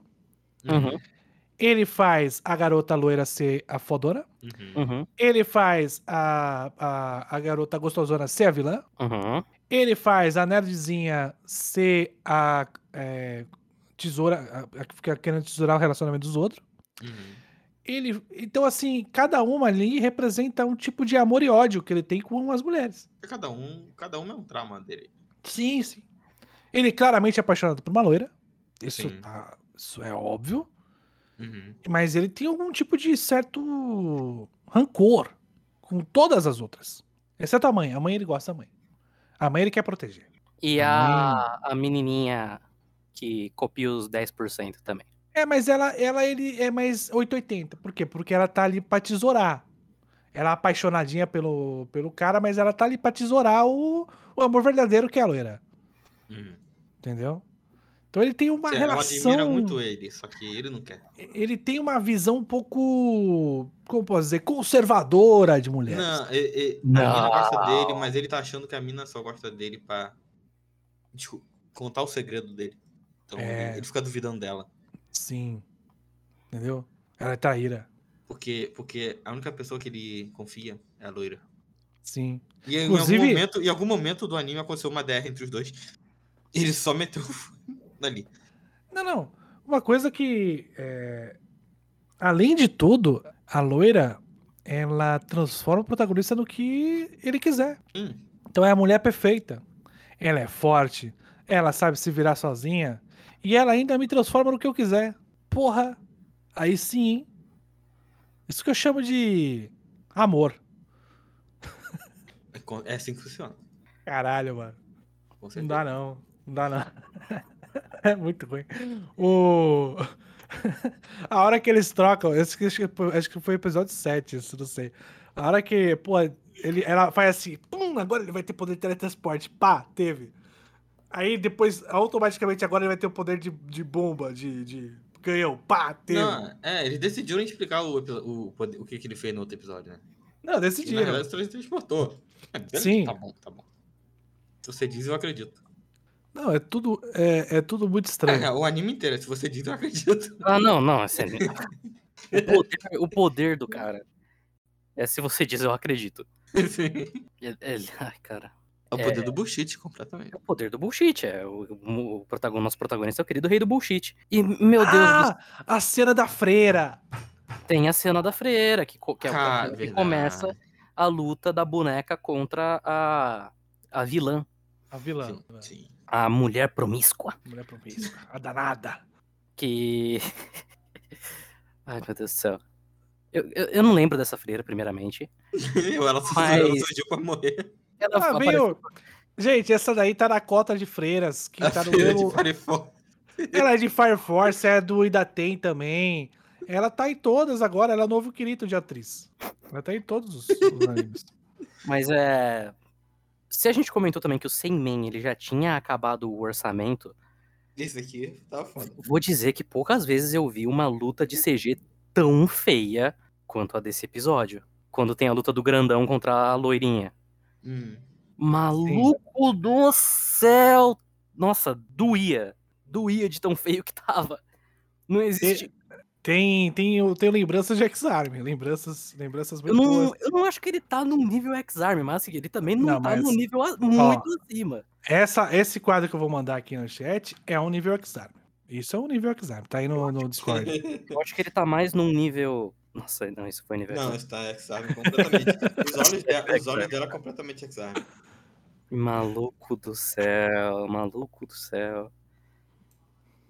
Uhum, Ele faz a garota loira ser a fodona. Uhum. uhum, Ele faz a, a, a garota gostosona ser a vilã. uhum. Ele faz a nerdzinha ser a é, tesoura, a, a que fica querendo tesourar o relacionamento dos outros. Uhum. Ele, então, assim, cada uma ali representa um tipo de amor e ódio que ele tem com as mulheres. Cada um, cada um é um trauma dele. Sim, sim. Ele é claramente apaixonado por uma loira. Isso, tá- isso é óbvio. Uhum. Mas ele tem algum tipo de certo rancor com todas as outras. Exceto a mãe. A mãe ele gosta da mãe. A mãe ele quer proteger. E a, a menininha que copia os 10% também. É, mas ela, ela ele é mais 880. Por quê? Porque ela tá ali pra tesourar. Ela é apaixonadinha pelo, pelo cara, mas ela tá ali pra tesourar o, o amor verdadeiro que é a loira. Uhum. Entendeu? Então ele tem uma Ela relação. admira muito ele, só que ele não quer. Ele tem uma visão um pouco. Como posso dizer? Conservadora de mulheres. Não, e- e- a Não. mina gosta dele, mas ele tá achando que a mina só gosta dele pra tipo, contar o segredo dele. Então É. ele, ele fica duvidando dela. Sim. Entendeu? Ela é traíra. Porque, porque a única pessoa que ele confia é a loira. Sim. E em, Inclusive- algum momento, em algum momento do anime aconteceu uma DR entre os dois. Ele só meteu ali. Não, não. Uma coisa que. é, Além de tudo, a loira ela transforma o protagonista no que ele quiser. Hum, Então é a mulher perfeita. Ela é forte, ela sabe se virar sozinha e ela ainda me transforma no que eu quiser. Porra, aí sim. hein? Isso que eu chamo de amor. é, é assim que funciona. Caralho, mano. Não dá não. Não dá não. É muito ruim. O... A hora que eles trocam, acho que, acho que- acho que foi episódio 7, isso não sei. A hora que, pô, ele, ela faz assim, pum, agora ele vai ter poder de teletransporte. Pá, teve. Aí depois, automaticamente, agora ele vai ter o poder de, de bomba, de, de canhão. Pá, teve. Não, Não, é, eles decidiram explicar o, o, poder- o que, que ele fez no outro episódio, né? Na decidiram. verdade, ele transportou. É, Sim. Tá bom, tá bom. Se você diz, eu acredito. Não, é tudo, é, é tudo muito estranho. É, o anime inteiro, se você diz, eu acredito. Ah, não, não. Assim, o, poder, o poder do cara. É se você diz, eu acredito. Sim. É- é- ai, cara. É o poder do bullshit, completamente. É o poder do bullshit. É o, o, nosso protagonista é o querido rei do bullshit. E, meu Deus, do ah, a cena da freira. tem a cena da freira, que, que, é o- Ah, que verdade. começa a luta da boneca contra a, a vilã, A vilã. Sim, sim. a mulher promíscua. Mulher promíscua. A danada. Que. Ai, meu Deus do céu. Eu, eu, eu não lembro dessa freira, primeiramente. Eu, ela, só, Mas- ela surgiu pra morrer. Ela Ah, veio... Gente, essa daí tá na cota de freiras, que A tá no Firefox. Ela é de Fire Force, é do Idaten também. Ela tá em todas agora, ela é o novo querido de atriz. Ela tá em todos os, os animes. Mas é. Se a gente comentou também que o Senmen ele já tinha acabado o orçamento, Esse aqui tá foda. vou dizer que poucas vezes eu vi uma luta de CG tão feia quanto a desse episódio. Quando tem a luta do grandão contra a loirinha. Hum. Maluco do céu! Nossa, doía. Doía de tão feio que tava. Não existe. Tem, tem, eu tenho lembranças de X-Arm, lembranças, lembranças Eu muito não, boas. eu não acho que ele tá no nível X-Arm, mas assim, ele também não, Não, tá mas- no nível muito acima. Essa, esse quadro que eu vou mandar aqui no chat é um nível X-Arm. Isso é um nível X-Arm. Tá aí no, no Discord. Eu acho que ele tá mais num nível. Nossa, não, isso foi nível. Não, está X-Arm completamente. Os olhos, dela, os olhos dela completamente X-Arm. Maluco do céu, maluco do céu.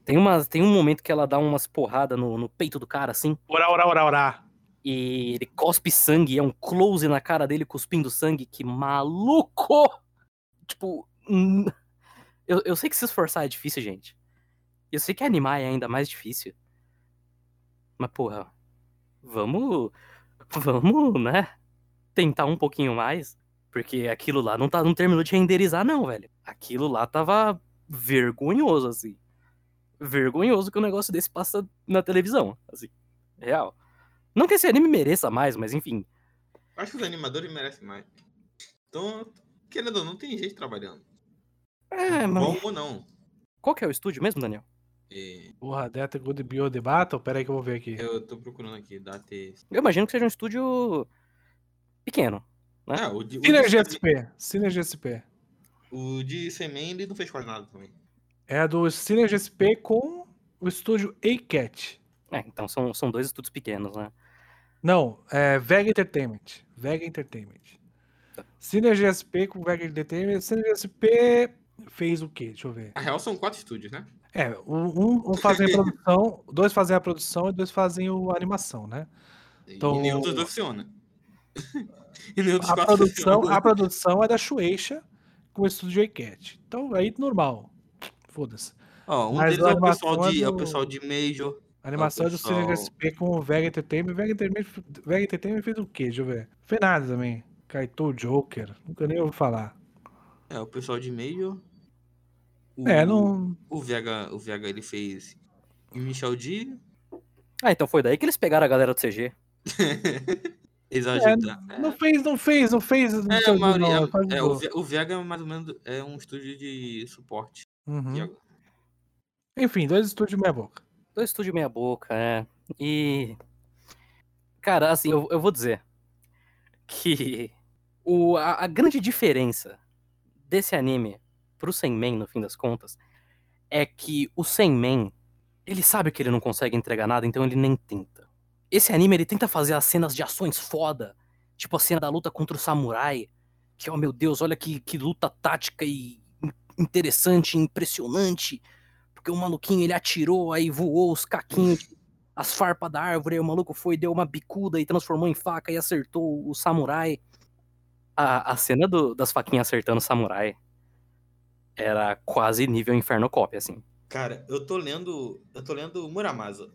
Tem, uma, tem um momento que ela dá umas porradas no, no peito do cara, assim, Orá, orá, orá, orá. e ele cospe sangue, é um close na cara dele cuspindo sangue, que maluco! Tipo, hum, eu, eu sei que se esforçar é difícil, gente. Eu sei que animar é ainda mais difícil. Mas, porra, vamos, vamos, né, tentar um pouquinho mais. Porque aquilo lá não, tá, não terminou de renderizar, não, velho. Aquilo lá tava vergonhoso, assim. Vergonhoso que um negócio desse passa na televisão, assim. Real. Não que esse anime mereça mais, mas enfim. Acho que os animadores merecem mais. Então, querendo ou não, tem gente trabalhando. É, mas. Bom ou não. Qual que é o estúdio mesmo, Daniel? E Porra, Data Good Bio The Battle? Pera aí que eu vou ver aqui. eu tô procurando aqui, date. Eu imagino que seja um estúdio pequeno. Né? Ah, o de, o Synergy de, SP. Synergy SP. o de Semen ele não fez quase nada também. É a do Synergy SP com o estúdio A-Cat. É, então são, são dois estúdios pequenos, né? Não, é Vega Entertainment. Vega Entertainment. Synergy SP com Vega Entertainment. Synergy SP fez o quê? Deixa eu ver. A real são quatro estúdios, né? É, um, um fazem a produção, dois fazem a produção e dois fazem o- a animação, né? Então- E nenhum dos dois funciona. dos A produção, funciona. a produção é da Shueisha com o estúdio A-Cat. Então aí normal. Foda-se. Ó, um Mas deles é o, pessoal é de, é o do- pessoal de Major. A animação é do pessoal- Synergy SP com o Vega Entertainment. Vega Entertainment, Vega Entertainment fez o quê? Deixa eu ver. Fez nada também. Kaito Joker. Nunca nem ouvi falar. É, o pessoal de Major. O, É, não. O Vega, o Vega ele fez Michel D. Ah, então foi daí que eles pegaram a galera do CG. Eles É, ajudaram. não fez, não fez, não fez. Não É, o que, maioria, não, de é, o, o Vega mais ou menos é um estúdio de suporte. Uhum. Enfim, dois estúdios meia boca. Dois estúdios meia boca, é. E. Cara, assim, eu, eu vou dizer que o, a, a grande diferença desse anime pro Senmen, no fim das contas, é que o Senmen, ele sabe que ele não consegue entregar nada, então ele nem tenta. Esse anime, ele tenta fazer as cenas de ações foda, tipo a cena da luta contra o samurai, que, oh meu Deus, olha que, que luta tática e in- interessante, impressionante, porque o maluquinho, ele atirou, aí voou os caquinhos, as farpas da árvore, aí o maluco foi, deu uma bicuda e transformou em faca e acertou o samurai. A, a cena do- das faquinhas acertando o samurai era quase nível Inferno Cop, assim. Cara, eu tô lendo. Eu tô lendo Muramasa,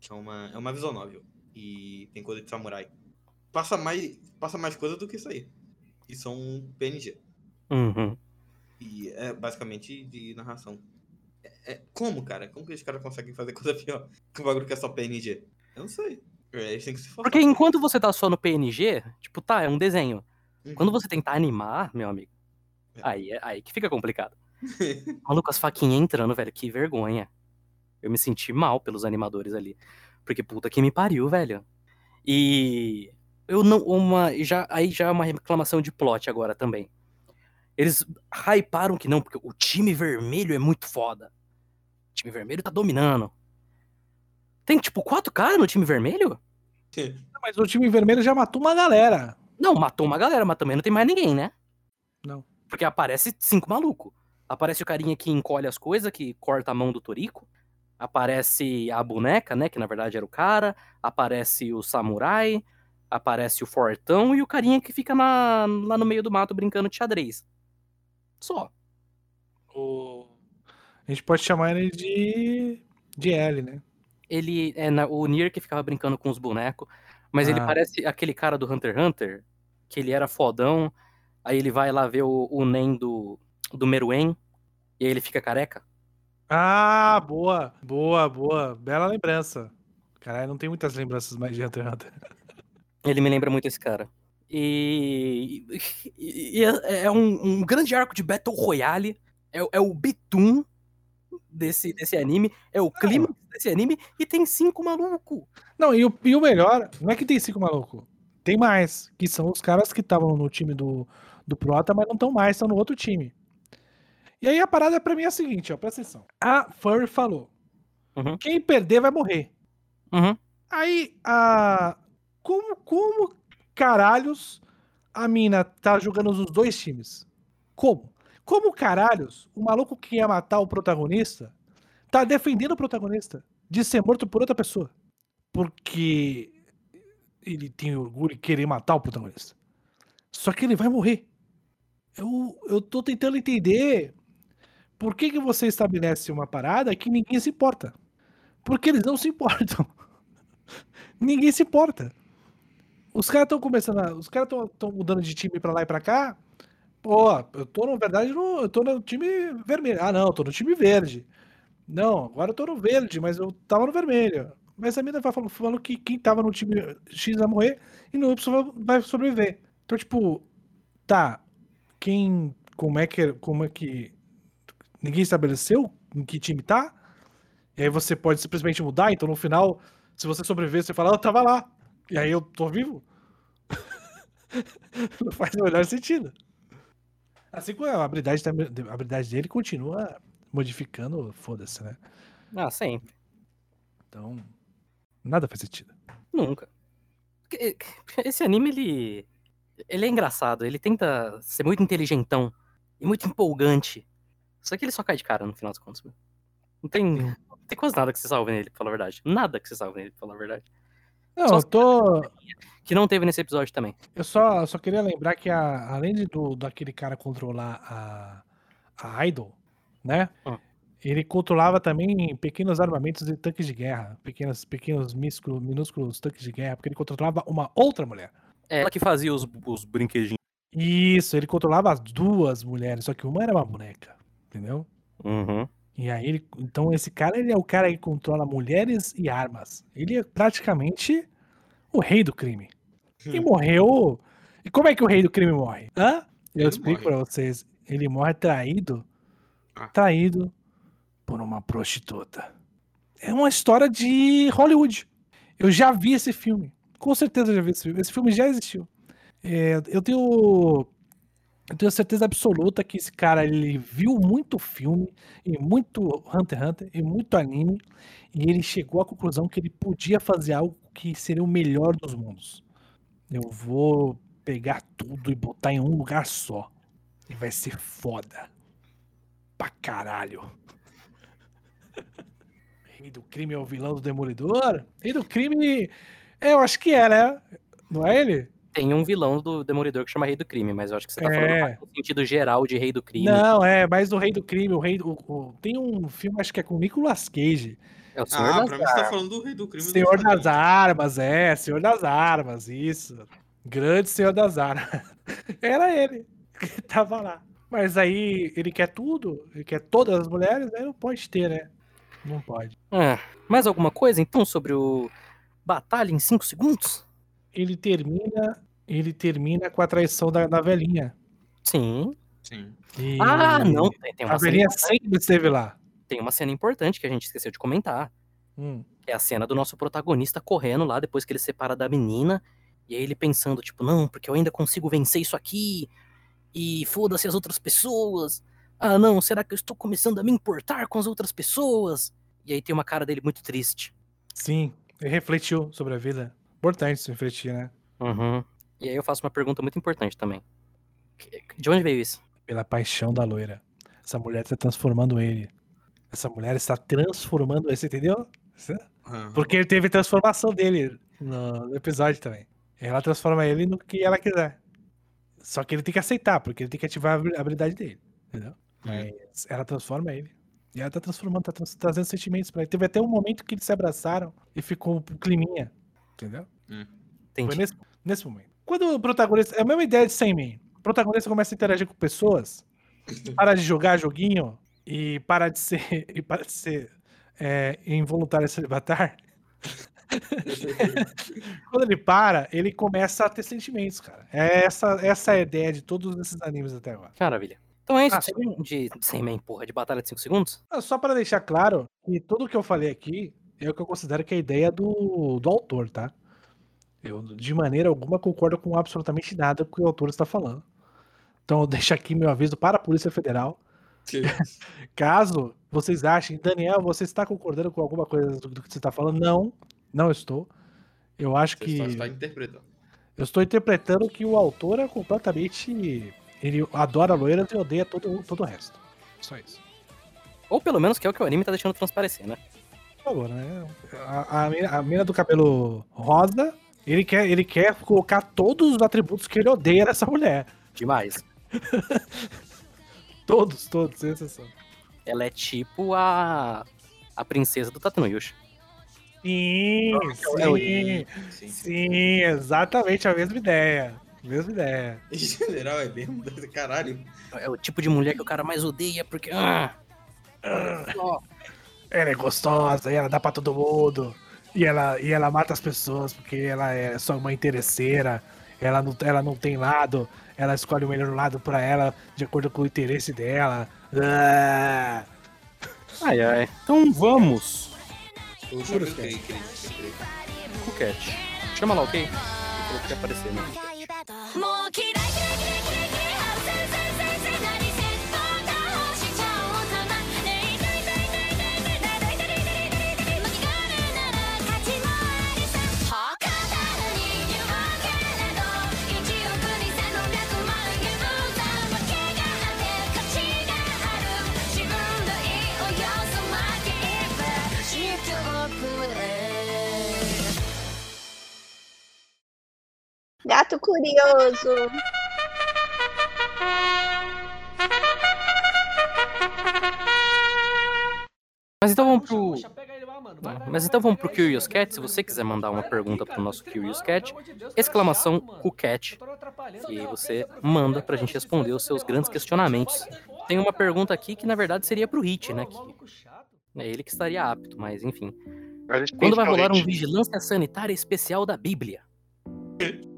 que é uma, é uma visual novel. E tem coisa de samurai. Passa mais, passa mais coisa do que isso aí. E são PNG. Uhum. E é basicamente de narração. É, é- como, cara? Como que os caras conseguem fazer coisa pior que um bagulho que é só PNG? Eu não sei. É, Eles têm que se. Porque enquanto você tá só no PNG, tipo, tá, é um desenho. Uhum. Quando você tentar animar, meu amigo. Aí, é- aí que fica complicado. Maluco, as faquinhas entrando, velho, que vergonha. Eu me senti mal pelos animadores ali. Porque puta que me pariu, velho. E eu não. Uma, já, aí já é uma reclamação de plot agora também. Eles hyparam que não, porque o time vermelho é muito foda. O time vermelho tá dominando. Tem tipo quatro caras no time vermelho? Mas o time vermelho já matou uma galera. Não, matou uma galera, mas também não tem mais ninguém, né? Não. Porque aparece cinco malucos. Aparece o carinha que encolhe as coisas, que corta a mão do Torico. Aparece a boneca, né? Que na verdade era o cara. Aparece o samurai. Aparece o fortão e o carinha que fica na- lá no meio do mato brincando de xadrez. Só. O... A gente pode chamar ele de. de L, né? Ele é na- o Nier que ficava brincando com os bonecos. Mas ele Ah. parece aquele cara do Hunter x Hunter, que ele era fodão. Aí ele vai lá ver o, o Nen do, do Meruem. E aí ele fica careca. Ah, boa, boa, boa. Bela lembrança. Caralho, não tem muitas lembranças mais de Hunter Hunter. Ele me lembra muito esse cara. E, e- e é, é um, um grande arco de Battle Royale. É, é o Bitum desse, desse anime. É o clima desse anime. E tem cinco malucos. Não, e o, e o melhor, não é que tem cinco malucos. Tem mais, que são os caras que estavam no time do, do Prota, mas não estão mais, estão no outro time. E aí a parada pra mim é a seguinte, ó, presta atenção. A Furry falou: Uhum. quem perder vai morrer. Uhum. Aí a. Como, como caralhos a mina tá jogando os dois times? Como? Como caralhos o maluco que ia matar o protagonista tá defendendo o protagonista de ser morto por outra pessoa? Porque ele tem orgulho de querer matar o protagonista. Só que ele vai morrer. Eu, eu tô tentando entender por que, que você estabelece uma parada que ninguém se importa. Porque eles não se importam. ninguém se importa. Os caras estão começando a. Os caras estão mudando de time pra lá e pra cá. Pô, eu tô, na verdade, no, eu tô no time vermelho. Ah, não, eu tô no time verde. Não, agora eu tô no verde, mas eu tava no vermelho. Mas a mina vai falando, falando que quem tava no time X vai morrer e no Y vai sobreviver. Então, tipo, tá. Quem. Como é que. Como é que. Ninguém estabeleceu em que time tá? E aí você pode simplesmente mudar, então no final, se você sobreviver, você fala, "Ah, eu tava lá. E aí eu tô vivo? Não faz o menor sentido. Assim como a habilidade, a habilidade dele continua modificando, foda-se, né? Ah, sempre. Então, nada faz sentido. Nunca. Porque Esse anime, ele. Ele é engraçado, ele tenta ser muito inteligentão e muito empolgante. Só que ele só cai de cara no final das contas. Não tem, não tem quase nada que você salve nele, pra falar a verdade. Nada que você salve nele, pra falar a verdade. Não, Só eu tô. Que não teve nesse episódio também. Eu só, eu só queria lembrar que a- além de do, daquele cara controlar a, a Idol, né? Ah. Ele controlava também pequenos armamentos e tanques de guerra. Pequenos, pequenos minúsculos, minúsculos tanques de guerra, porque ele controlava uma outra mulher. É ela que fazia os, os brinquedinhos. Isso, ele controlava as duas mulheres, só que uma era uma boneca, entendeu? Uhum. E aí, ele, então esse cara, ele é o cara que controla mulheres e armas. Ele é praticamente o rei do crime. E morreu... E como é que o rei do crime morre? Hã? Eu Ele explico pra vocês. Ele morre traído, Ah. traído por uma prostituta. É uma história de Hollywood. Eu já vi esse filme. Com certeza já vi esse filme. Esse filme já existiu. É, eu tenho... Eu tenho certeza absoluta que esse cara ele viu muito filme e muito Hunter x Hunter e muito anime e ele chegou à conclusão que ele podia fazer algo que seria o melhor dos mundos. Eu vou pegar tudo e botar em um lugar só. E vai ser foda. Pra caralho. Rei do crime é o vilão do Demolidor? Rei do crime. É, eu acho que é, né? Não é ele? Tem um vilão do Demolidor que chama Rei do Crime, mas eu acho que você tá É. falando no sentido geral de Rei do Crime. Não, é, mas o Rei do Crime, o Rei do. o- tem um filme, acho que é com o Nicolas Cage. É o Senhor Ah, das pra mim você tá falando do rei do crime. do Senhor das quadrinho. Armas, é, Senhor das Armas, isso. Grande Senhor das Armas. Era ele que tava lá. Mas aí ele quer tudo, ele quer todas as mulheres, aí não pode ter, né? Não pode. Ah, mais alguma coisa então sobre o Batalha em 5 segundos? Ele termina, ele termina com a traição da, da velhinha. Sim. Sim. E Ah, não, tem, tem A uma, cena, velhinha sempre esteve lá. tem uma cena importante que a gente esqueceu de comentar. Hum. É a cena do nosso protagonista correndo lá depois que ele se separa da menina. E aí ele pensando, tipo, não, porque eu ainda consigo vencer isso aqui. E foda-se as outras pessoas. Ah, não, será que eu estou começando a me importar com as outras pessoas? E aí tem uma cara dele muito triste. Sim, ele refletiu sobre a vida. Importante isso refletir, né? Uhum. E aí eu faço uma pergunta muito importante também. De onde veio isso? Pela paixão da loira. Essa mulher está transformando ele. Essa mulher está transformando ele, você entendeu? Aham. Porque ele teve transformação dele no, episódio também. Ela transforma ele no que ela quiser. Só que ele tem que aceitar, porque ele tem que ativar a habi- a habilidade dele. Entendeu? Mas ela transforma ele. E ela tá transformando, tá trans- trazendo sentimentos pra ele. Teve até um momento que eles se abraçaram e ficou um climinha. Entendeu? Foi Entendi. nesse, nesse momento. Quando o protagonista. É a mesma ideia de 100 Man. O protagonista começa a interagir com pessoas, para de jogar joguinho e para de ser. E para de ser é, involuntário celibatar. Quando ele para, ele começa a ter sentimentos, cara. É essa, essa é a ideia de todos esses animes até agora. Maravilha. Então é isso Ah, de, de 100 Man, porra, de Batalha de 5 segundos? Ah, Só para deixar claro que tudo que eu falei aqui é o que eu considero que é a ideia do, do autor, tá? Eu, de maneira alguma, concordo com absolutamente nada que o autor está falando. Então, eu deixo aqui meu aviso para a Polícia Federal, Caso vocês achem, Daniel, você está concordando com alguma coisa do, do que você está falando? Não, não estou. Eu acho Você que. só está interpretando. Eu estou interpretando que o autor é completamente. Ele adora loiras e odeia todo, todo o resto. Só isso. Ou pelo menos que é o que o anime tá deixando transparecer, né? Por favor, né? A, a, mina, a mina do cabelo rosa, ele quer, ele quer colocar todos os atributos que ele odeia nessa mulher. Demais. Todos, todos, sem exceção. Ela é tipo a. a princesa do Tatooyushi. Sim, sim, Sim. sim, exatamente a mesma ideia. Mesma ideia. Em geral, é bem caralho. É o tipo de mulher que o cara mais odeia porque. Ah, ó, Ela é gostosa, e ela dá pra todo mundo. E ela, e ela mata as pessoas porque ela é só uma interesseira. Ela não, ela não tem lado. Ela escolhe o melhor lado pra ela de acordo com o interesse dela. Ah, Ai, ai. Então vamos. Queria. Cuquete. Chama lá, ok? Ele falou que aparecer, né? ーもう嫌い Gato curioso. Mas então vamos pro. Não, Mas então vamos pro Curious Cat. Se você quiser mandar uma pergunta pro nosso Curious Cat, exclamação Cucat. E você manda pra gente responder os seus grandes questionamentos. Tem uma pergunta aqui que na verdade seria pro Hit, né? Que é ele que estaria apto, mas enfim. Quando vai rolar um. Vigilância Sanitária Especial da Bíblia?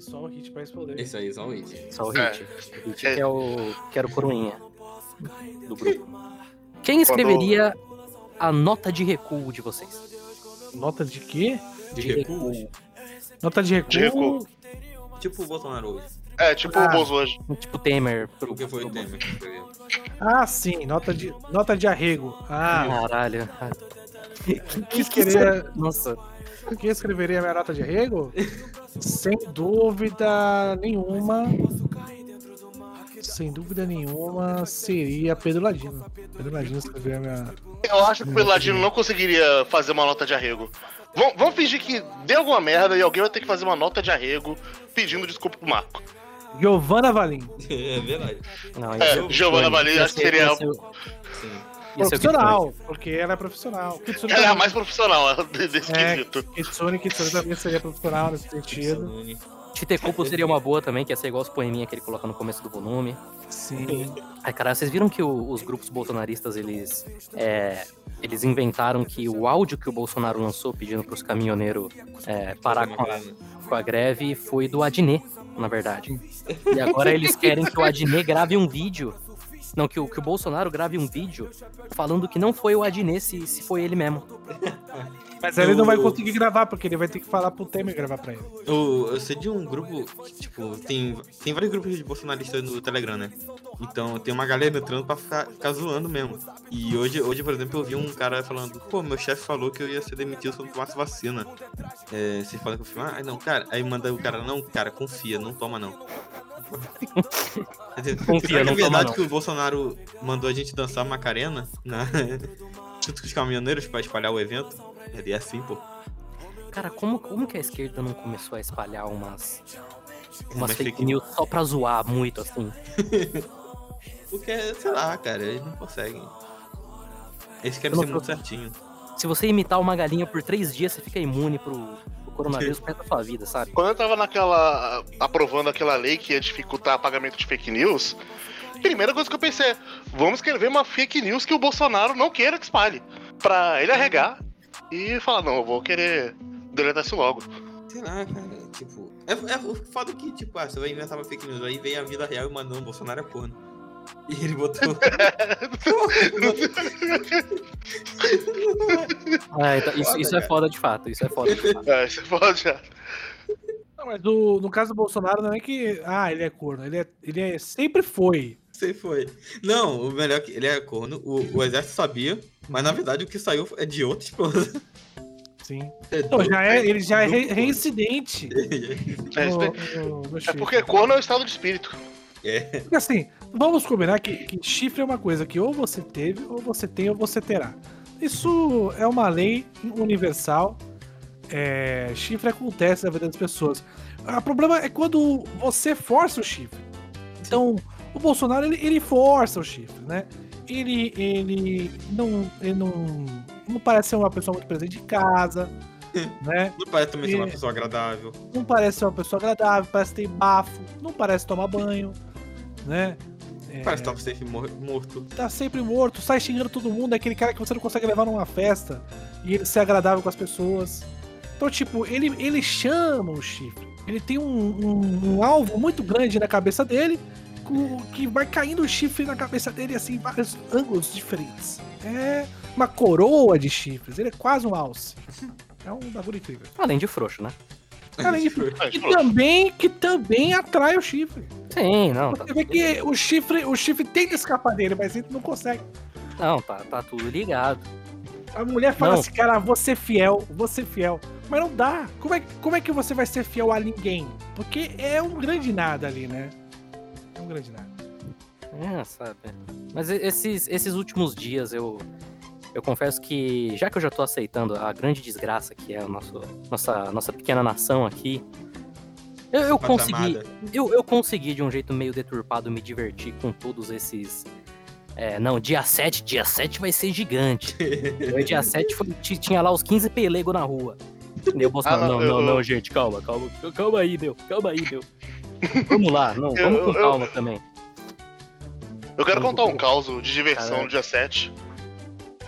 Aí só o hit pra responder. Isso aí, só um hit. Só o É. Hit. O Hit que é o, que era o coroinha do grupo. Quem escreveria a nota de recuo de vocês? Nota de quê? De recuo? Nota de recuo. De recuo. Tipo o Bolsonaro hoje. É, tipo Ah. o Bozo hoje. Tipo Temer. Pro... O que foi o Temer? que escreveu? Ah, sim, nota de, nota de arrego. Ah, Caralho. quem escreveria, Nossa. quem escreveria a minha nota de arrego? Sem dúvida nenhuma. Sem dúvida nenhuma seria Pedro Ladino. Pedro Ladino escreveria a minha. Eu acho que o Peladino não conseguiria fazer uma nota de arrego. Vamos, vamos fingir que deu alguma merda e alguém vai ter que fazer uma nota de arrego pedindo desculpa pro Marco. Giovanna Valim. É verdade. Não, É, Giovanna Valim, acho que ser- seria- ia ser o- Sim. O Profissional, porque ela é profissional. Kitsune Ela é a mais profissional desse É, quesito. Kitsune, Kitsune também seria profissional nesse sentido. Sony. Titecupo seria uma boa também, que ia ser igual os poeminha que ele coloca no começo do volume. Sim. Ai, cara, vocês viram que o- os grupos bolsonaristas, eles, é, eles inventaram que o áudio que o Bolsonaro lançou pedindo pros caminhoneiros é, parar com a, com a greve foi do Adnet, na verdade. E agora eles querem que o Adnet grave um vídeo. Não, que o, que o Bolsonaro grave um vídeo falando que não foi o Adnet, se, se foi ele mesmo. Mas ele não vai conseguir gravar, porque ele vai ter que falar pro Temer gravar pra ele. Eu, eu sei de um grupo, que, tipo, tem, tem vários grupos de bolsonaristas no Telegram, né? Então tem uma galera entrando pra ficar, ficar zoando mesmo. E hoje, hoje, por exemplo, eu vi um cara falando, pô, meu chefe falou que eu ia ser demitido se eu não tomasse vacina. É, você fala que eu fui, ah, não, cara. Aí manda o cara, não, cara, confia, não toma não. Confia, será que não é verdade toma, não. que o Bolsonaro mandou a gente dançar Macarena na... junto com os caminhoneiros pra espalhar o evento? É assim, pô. Cara, como, como que a esquerda não começou a espalhar umas, umas Umas fake fake news só pra zoar muito, assim? Porque, sei lá, cara, eles não conseguem. Eles querem ser não muito certinho. Se você imitar uma galinha por três dias, você fica imune pro, pro coronavírus pro resto da sua vida, sabe? Quando eu tava naquela. aprovando aquela lei que ia dificultar pagamento de fake news, primeira coisa que eu pensei é, vamos escrever uma fake news que o Bolsonaro não queira que espalhe. Pra ele arregar e falar, não, eu vou querer deletar isso logo. Sei lá, cara, tipo. É, é o foda que, tipo, ah, você vai inventar uma fake news, aí vem a vida real e mandou o Bolsonaro é corno. E ele botou. Ah, então, isso, Foda, isso é foda de fato, isso é foda de fato. É, você pode já. Não, mas do- no caso do Bolsonaro não é que. Ah, ele é corno. Ele, é, ele é, sempre foi. Você foi. Não, o melhor é que ele é corno, o, o exército sabia, mas na verdade o que saiu é de outra esposa. Sim. É Então, já é, ele já é reincidente. É, isso daí. no- no- no É chifre. porque corno é o estado de espírito. É. Porque assim, vamos combinar que, que chifre é uma coisa que ou você teve, ou você tem, ou você terá. Isso é uma lei universal. É, chifre acontece na vida das pessoas. O problema é quando você força o chifre. Então, o Bolsonaro ele, ele força o chifre, né? Ele, ele não, ele não, não parece ser uma pessoa muito presente em casa, né? Não parece também ser uma pessoa agradável. não parece ser uma pessoa agradável, parece ter bafo, não parece tomar banho, né? É, Parece estar sempre mor- morto. tá sempre morto, sai xingando todo mundo, é aquele cara que você não consegue levar numa festa e ele ser agradável com as pessoas. Então, tipo, ele, ele chama o chifre. Ele tem um, um- um alvo muito grande na cabeça dele, com- que vai caindo o chifre na cabeça dele, assim, em vários ângulos diferentes. É uma coroa de chifres, ele é quase um alce. É um bagulho incrível. Além de frouxo, né? É, que tipo, também, que também atrai o chifre. Sim, não. Tá, Você vê que o chifre, o chifre tenta escapar dele, mas ele não consegue. não, tá, tá tudo ligado. A mulher fala Não. assim, cara, vou ser fiel, vou ser fiel. Mas não dá. Como é, como é que você vai ser fiel a ninguém? Porque é um grande nada ali, né? É um grande nada. É, sabe? Mas e- esses, esses últimos dias eu, eu confesso que, já que eu já tô aceitando a grande desgraça que é a nosso, nossa, nossa pequena nação aqui, eu, eu consegui. Eu, eu consegui, de um jeito meio deturpado, me divertir com todos esses. É, não, dia 7, dia 7 vai ser gigante. Dia 7 foi, ti- tinha lá os 15 pelego na rua. E o Bolsonaro, Ah, não, não, não, eu- não, gente, calma, calma. Calma aí, meu. Calma aí, meu. Vamos lá, não, Eu- vamos com eu- calma também. Eu quero contar um caos de diversão no dia 7.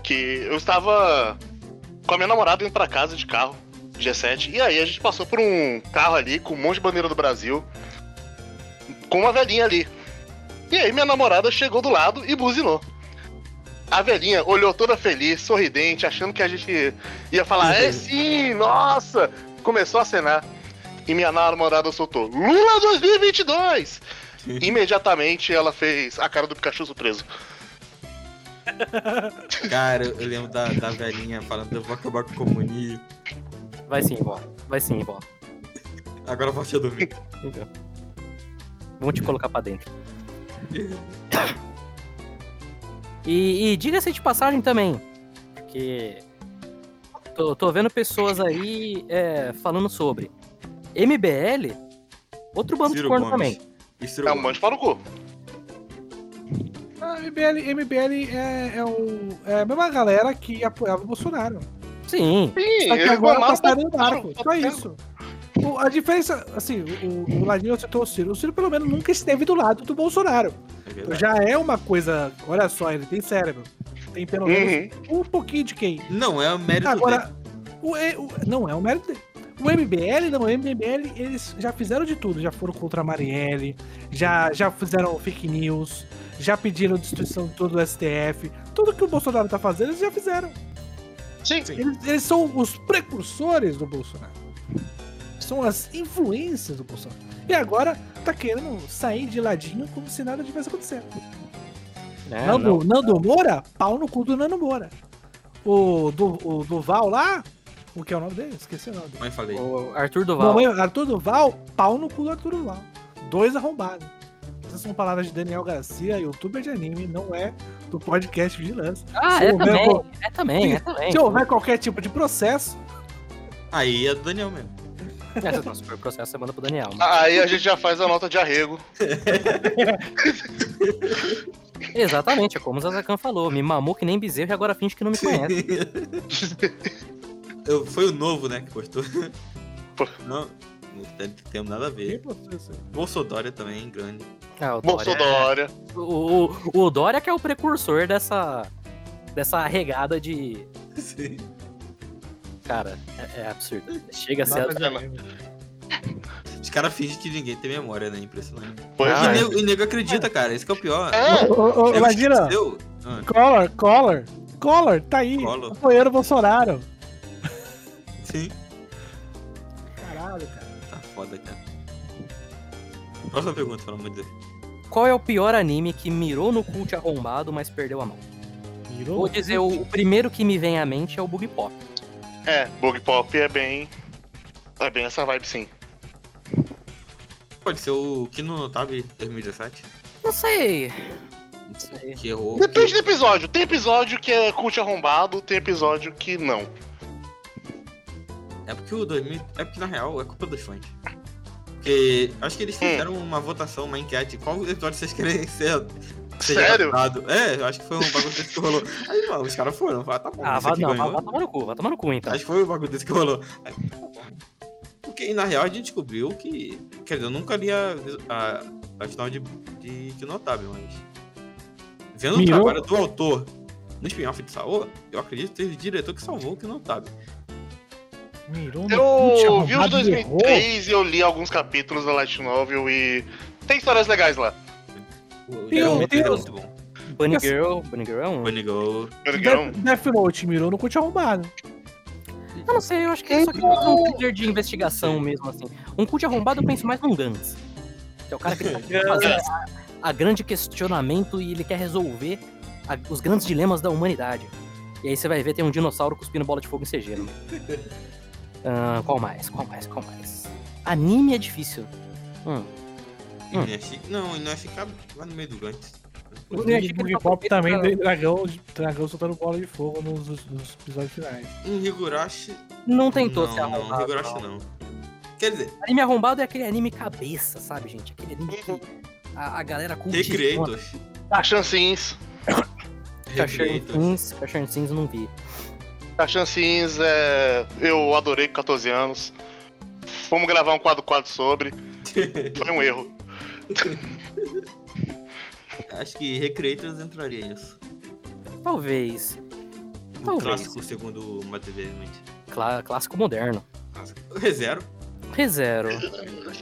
Que eu estava com a minha namorada indo pra casa de carro, dia 7. E aí a gente passou por um carro ali com um monte de bandeira do Brasil. Com uma velhinha ali. E aí minha namorada chegou do lado e buzinou. A velhinha olhou toda feliz, sorridente, achando que a gente ia falar, é sim, nossa! Começou a acenar. E minha namorada soltou, Lula 2022! Imediatamente ela fez a cara do Pikachu surpreso. Cara, eu lembro da, da velhinha falando, eu vou acabar com o comunismo. Vai sim, vó. Vai sim, vó. Agora eu posso dormir. Então. Vamos te colocar pra dentro. E, e diga-se de passagem também, porque tô, tô vendo pessoas aí é, falando sobre MBL, outro bando Ciro de corno Gomes. também. E Ciro É um Gomes. monte para o cu. MBL, MBL é, é, o, é a mesma galera que apoiava o Bolsonaro. Sim, Sim, Só que agora passaram no pra- barco. Só isso. O- a diferença, assim, o, o Ladinho citou o Ciro. O Ciro, pelo menos, nunca esteve do lado do Bolsonaro. É verdade. Já é uma coisa. Olha só, ele tem cérebro. Tem pelo menos Uhum. um pouquinho de QI. Não, é o mérito Agora, o, E- o- não é o mérito dele. O MBL, não, o MBL, eles já fizeram de tudo. Já foram contra a Marielle, já, já fizeram fake news, já pediram destruição de todo o STF. Tudo que o Bolsonaro tá fazendo, eles já fizeram. Sim. Eles, eles são os precursores do Bolsonaro. São as influências do Bolsonaro. E agora tá querendo sair de ladinho como se nada tivesse acontecendo. né, Nando, não. Nando Moura, pau no cu do Nando Moura. O, do, o Duval lá, o que é o nome dele? Esqueci o nome dele. Mãe falei. O Arthur Duval. Mamãe, Arthur Duval, pau no cu do Arthur Duval. Dois arrombados. Essas são palavras de Daniel Garcia, youtuber de anime, não é do podcast Vigilância. Ah, Se é houver também, qual- é também, é também. Se houver qualquer tipo de processo, Aí é do Daniel mesmo. É, não, se for processo, você manda pro Daniel. mas- Aí a gente já faz a nota de arrego. Exatamente, é como o Zazakan falou. Me mamou que nem bezerro e agora finge que não me conhece. Eu, foi o novo, né, que postou. Não, não tem, tem nada a ver. Bolsodória também, grande. Ah, o Dória, Bolsonaro. o, o, o Dória que é o precursor dessa, dessa regada de... Sim. Cara, é, é absurdo. Chega a ser... É. Os caras fingem que ninguém tem memória, né? Impressionante. Pois Ah, e, é. nego, e nego acredita, cara. Esse que é o pior. É, Ô, ô, ô, Nego Imagina. Ah, Collor, Collor, Collor, tá aí, Collor. apoiando o Bolsonaro. Sim. Caralho, cara. Tá foda, cara. Próxima pergunta, pelo amor de Deus. Qual é o pior anime que mirou no cult arrombado, mas perdeu a mão? Mirou Vou dizer, o, o primeiro que me vem à mente é o Bug Pop. É, Bug Pop é bem. É bem essa vibe sim. Pode ser o Kino Notabe 2017. Não sei. Não sei. Que errou. Depende do episódio. Tem episódio que é cult arrombado, tem episódio que não. É porque o 2000. É porque na real é culpa dos fãs. Porque acho que eles fizeram uma votação, uma enquete. Qual episódio vocês querem ser? Sério? adaptado? É, eu acho que foi um bagulho desse que rolou. Aí, mano, os caras foram. Falaram, tá bom. Ah, vai, não, vai, vai tomar no cu, vai tomar no cu então. Acho que foi um bagulho desse que rolou. Aí, Porque na real a gente descobriu que. Quer dizer, eu nunca li a, a, a final de, de que notável, mas. Vendo Mirou? o trabalho do autor no spin-off de Saô, eu acredito que teve diretor que salvou o que notável. Mirou Eu vi os arrombado e errou. 2003 e eu li alguns capítulos da Light Novel e. Tem histórias legais lá. É muito bom. Bunny Girl, Bunny Girl é um. Bunny Go. Death, Death Note mirou no cult arrombado. Eu não sei, eu acho que é só que é um thriller de investigação mesmo, assim. Um cult arrombado eu penso mais num Gantz. Que é o cara que tá fazendo a, a grande questionamento e ele quer resolver a- os grandes dilemas da humanidade. E aí você vai ver, tem um dinossauro cuspindo bola de fogo em CG, né? Ah, qual mais? Qual mais? Qual mais? Anime é difícil. Hum. Não é Não, e não é ficar lá no meio do Gantz. Eu E achei que Bug ele Pop também tem dragão, dragão soltando bola de fogo nos, nos episódios finais. Um Higurashi. Não tentou não, ser não, arrombado. Higurashi não. não. Quer dizer, Anime arrombado é aquele anime cabeça, sabe, gente? Aquele anime que a, a galera curte. Recreators. Cachan Sims. Cachorro Recreators. Sims, Cachorro Sims eu não vi. Cachan Sims é. Eu adorei com 14 anos. Vamos gravar um quadro quadro sobre. Foi um erro. Acho que Recreators entraria nisso. Talvez. Um Talvez. clássico, segundo o Materialmente. Clá- clássico moderno. Rezero. Rezero.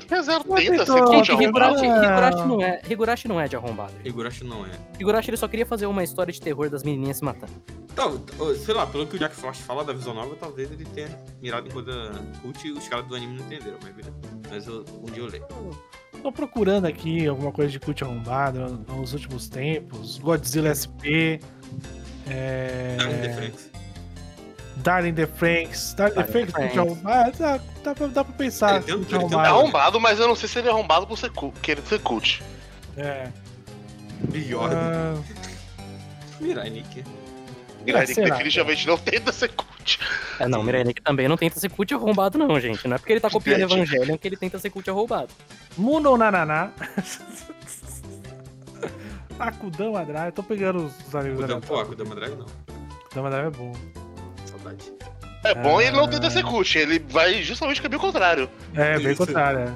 Rezero tenta então, ser. Higurashi. Higurashi não é, Higurashi não é de arrombado. Higurashi não é. Higurashi ele só queria fazer uma história de terror das menininhas se matando. T- sei lá, pelo que o Jack Frost fala da visão nova, talvez ele tenha mirado em coisa cult e os caras do anime não entenderam, mas, beleza. mas eu- um dia eu leio. Tô procurando aqui alguma coisa de cult arrombado nos últimos tempos. Godzilla SP. É... Franks. Darling the Franks. Darling the Franks, Franks. arrombado. Dá, dá, pra, dá pra pensar. Ele ele É arrombado. arrombado, mas eu não sei se ele é arrombado por ser querer ser cult. É. Bjorn. Ah, Mirai Nikki. Ele será? definitivamente não tenta ser cult. É, não, Mirai Nikki também não tenta ser cult arrombado, não, gente. Não é porque ele tá copiando Gente. Evangelion que ele tenta ser cult arrombado. Mundo Nananá. Akudama Drive. Eu tô pegando os, os amigos O da Pô, o Dama Drag não. Akudama Drive é bom. Saudade. É bom e ele não Ah. tenta ser cult, ele vai justamente o caminho contrário. É, bem Isso. contrário. é.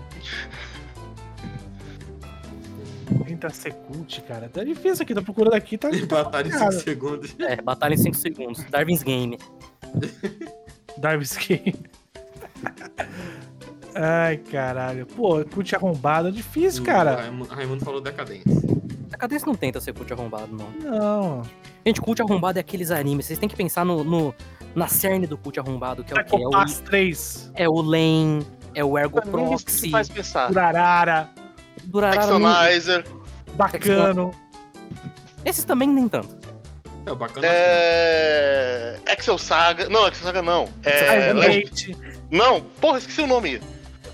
Tenta ser cult, cara. Tá difícil aqui, tô procurando aqui, tá. Tá batalha em 5 complicado. segundos. É, batalha em 5 segundos. Darwin's Game. Darwin's Game. Ai, caralho. Pô, cult arrombado é difícil, O cara. Raimundo, Raimundo falou decadência. A Cadência não tenta ser cult arrombado, não. Não. Gente, cult arrombado é aqueles animes. Vocês têm que pensar no, no- na cerne do cult arrombado, que é o quê? É o, Psychopass 3. é o Lane, é o Ergo que Proxy, faz pensar. Durarara. Durarara. Actionizer. Bacano. Esses também nem tanto. É, o bacana. É. Excel Saga. Não, Excel Saga não. É. Hate. Não, porra, esqueci o nome.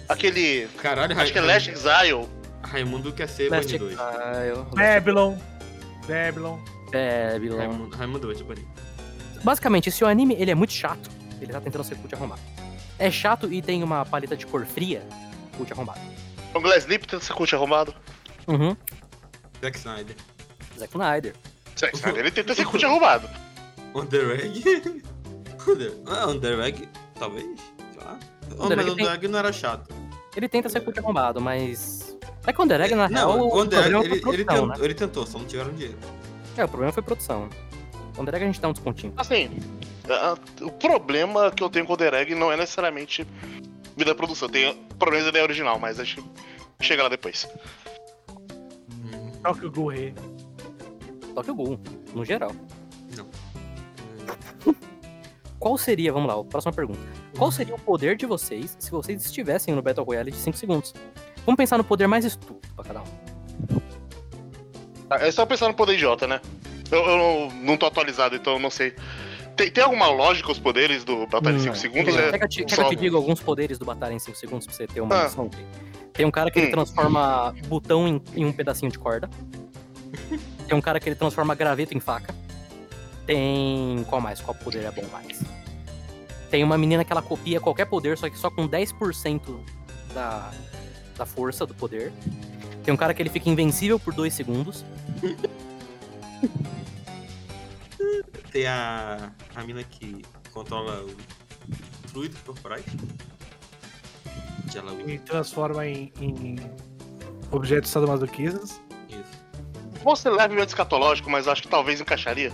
Aquele. Caralho, Acho que é Last Exile. Raimundo quer ser Last Bunny 2. Exile, Babylon. Babylon. Babylon. Raimundo, Raimundo 2, Bunny. Basicamente, esse anime, ele é muito chato. Ele tá tentando ser cult arrombado. É chato e tem uma paleta de cor fria, cult arrombado. O Glass Sleep tenta ser cult arrumado. Uhum. Zack Snyder. Zack Snyder. Zack Snyder, Ele tenta ser cult arrumado. On the Rag. Under... Ah, talvez. Sei lá. Oh, mas tem- não era chato. Ele tenta ser cult arrombado, mas... É que o na real, Não, o the Rag, problema ele, foi ele, tentou, né? ele tentou, só não tiveram dinheiro. É, o problema foi produção. O Undereg a gente dá um descontinho. Assim, o problema que eu tenho com o Dereg não é necessariamente vida da produção. Tem problemas da ideia original, mas acho que chega lá depois. Tokyo Ghoul Rei. Tokyo Ghoul, no geral. Não. Qual seria, vamos lá, próxima pergunta. Qual seria o poder de vocês se vocês estivessem no Battle Royale de 5 segundos? Vamos pensar no poder mais estúpido pra cada um. Ah, É só pensar no poder idiota, né? Eu, eu não- tô atualizado, então eu não sei. Tem, tem alguma lógica os poderes do Batalha em 5 Não. segundos? Quer É que, eu te, quer que eu te diga alguns poderes do Batalha em 5 segundos pra você ter uma Ah. noção? Tem um cara que ele Hum. transforma botão em, em um pedacinho de corda. Tem um cara que ele transforma graveto em faca. Tem. Qual mais? Qual poder é bom mais? Tem uma menina que ela copia qualquer poder, só que só com 10% da, da força do poder. Tem um cara que ele fica invencível por 2 segundos. Tem a, a mina que controla o fluido corporais. Que ela usa. E transforma em, em objetos sadomasoquistas. Isso. Você levemente escatológico, mas acho que talvez encaixaria.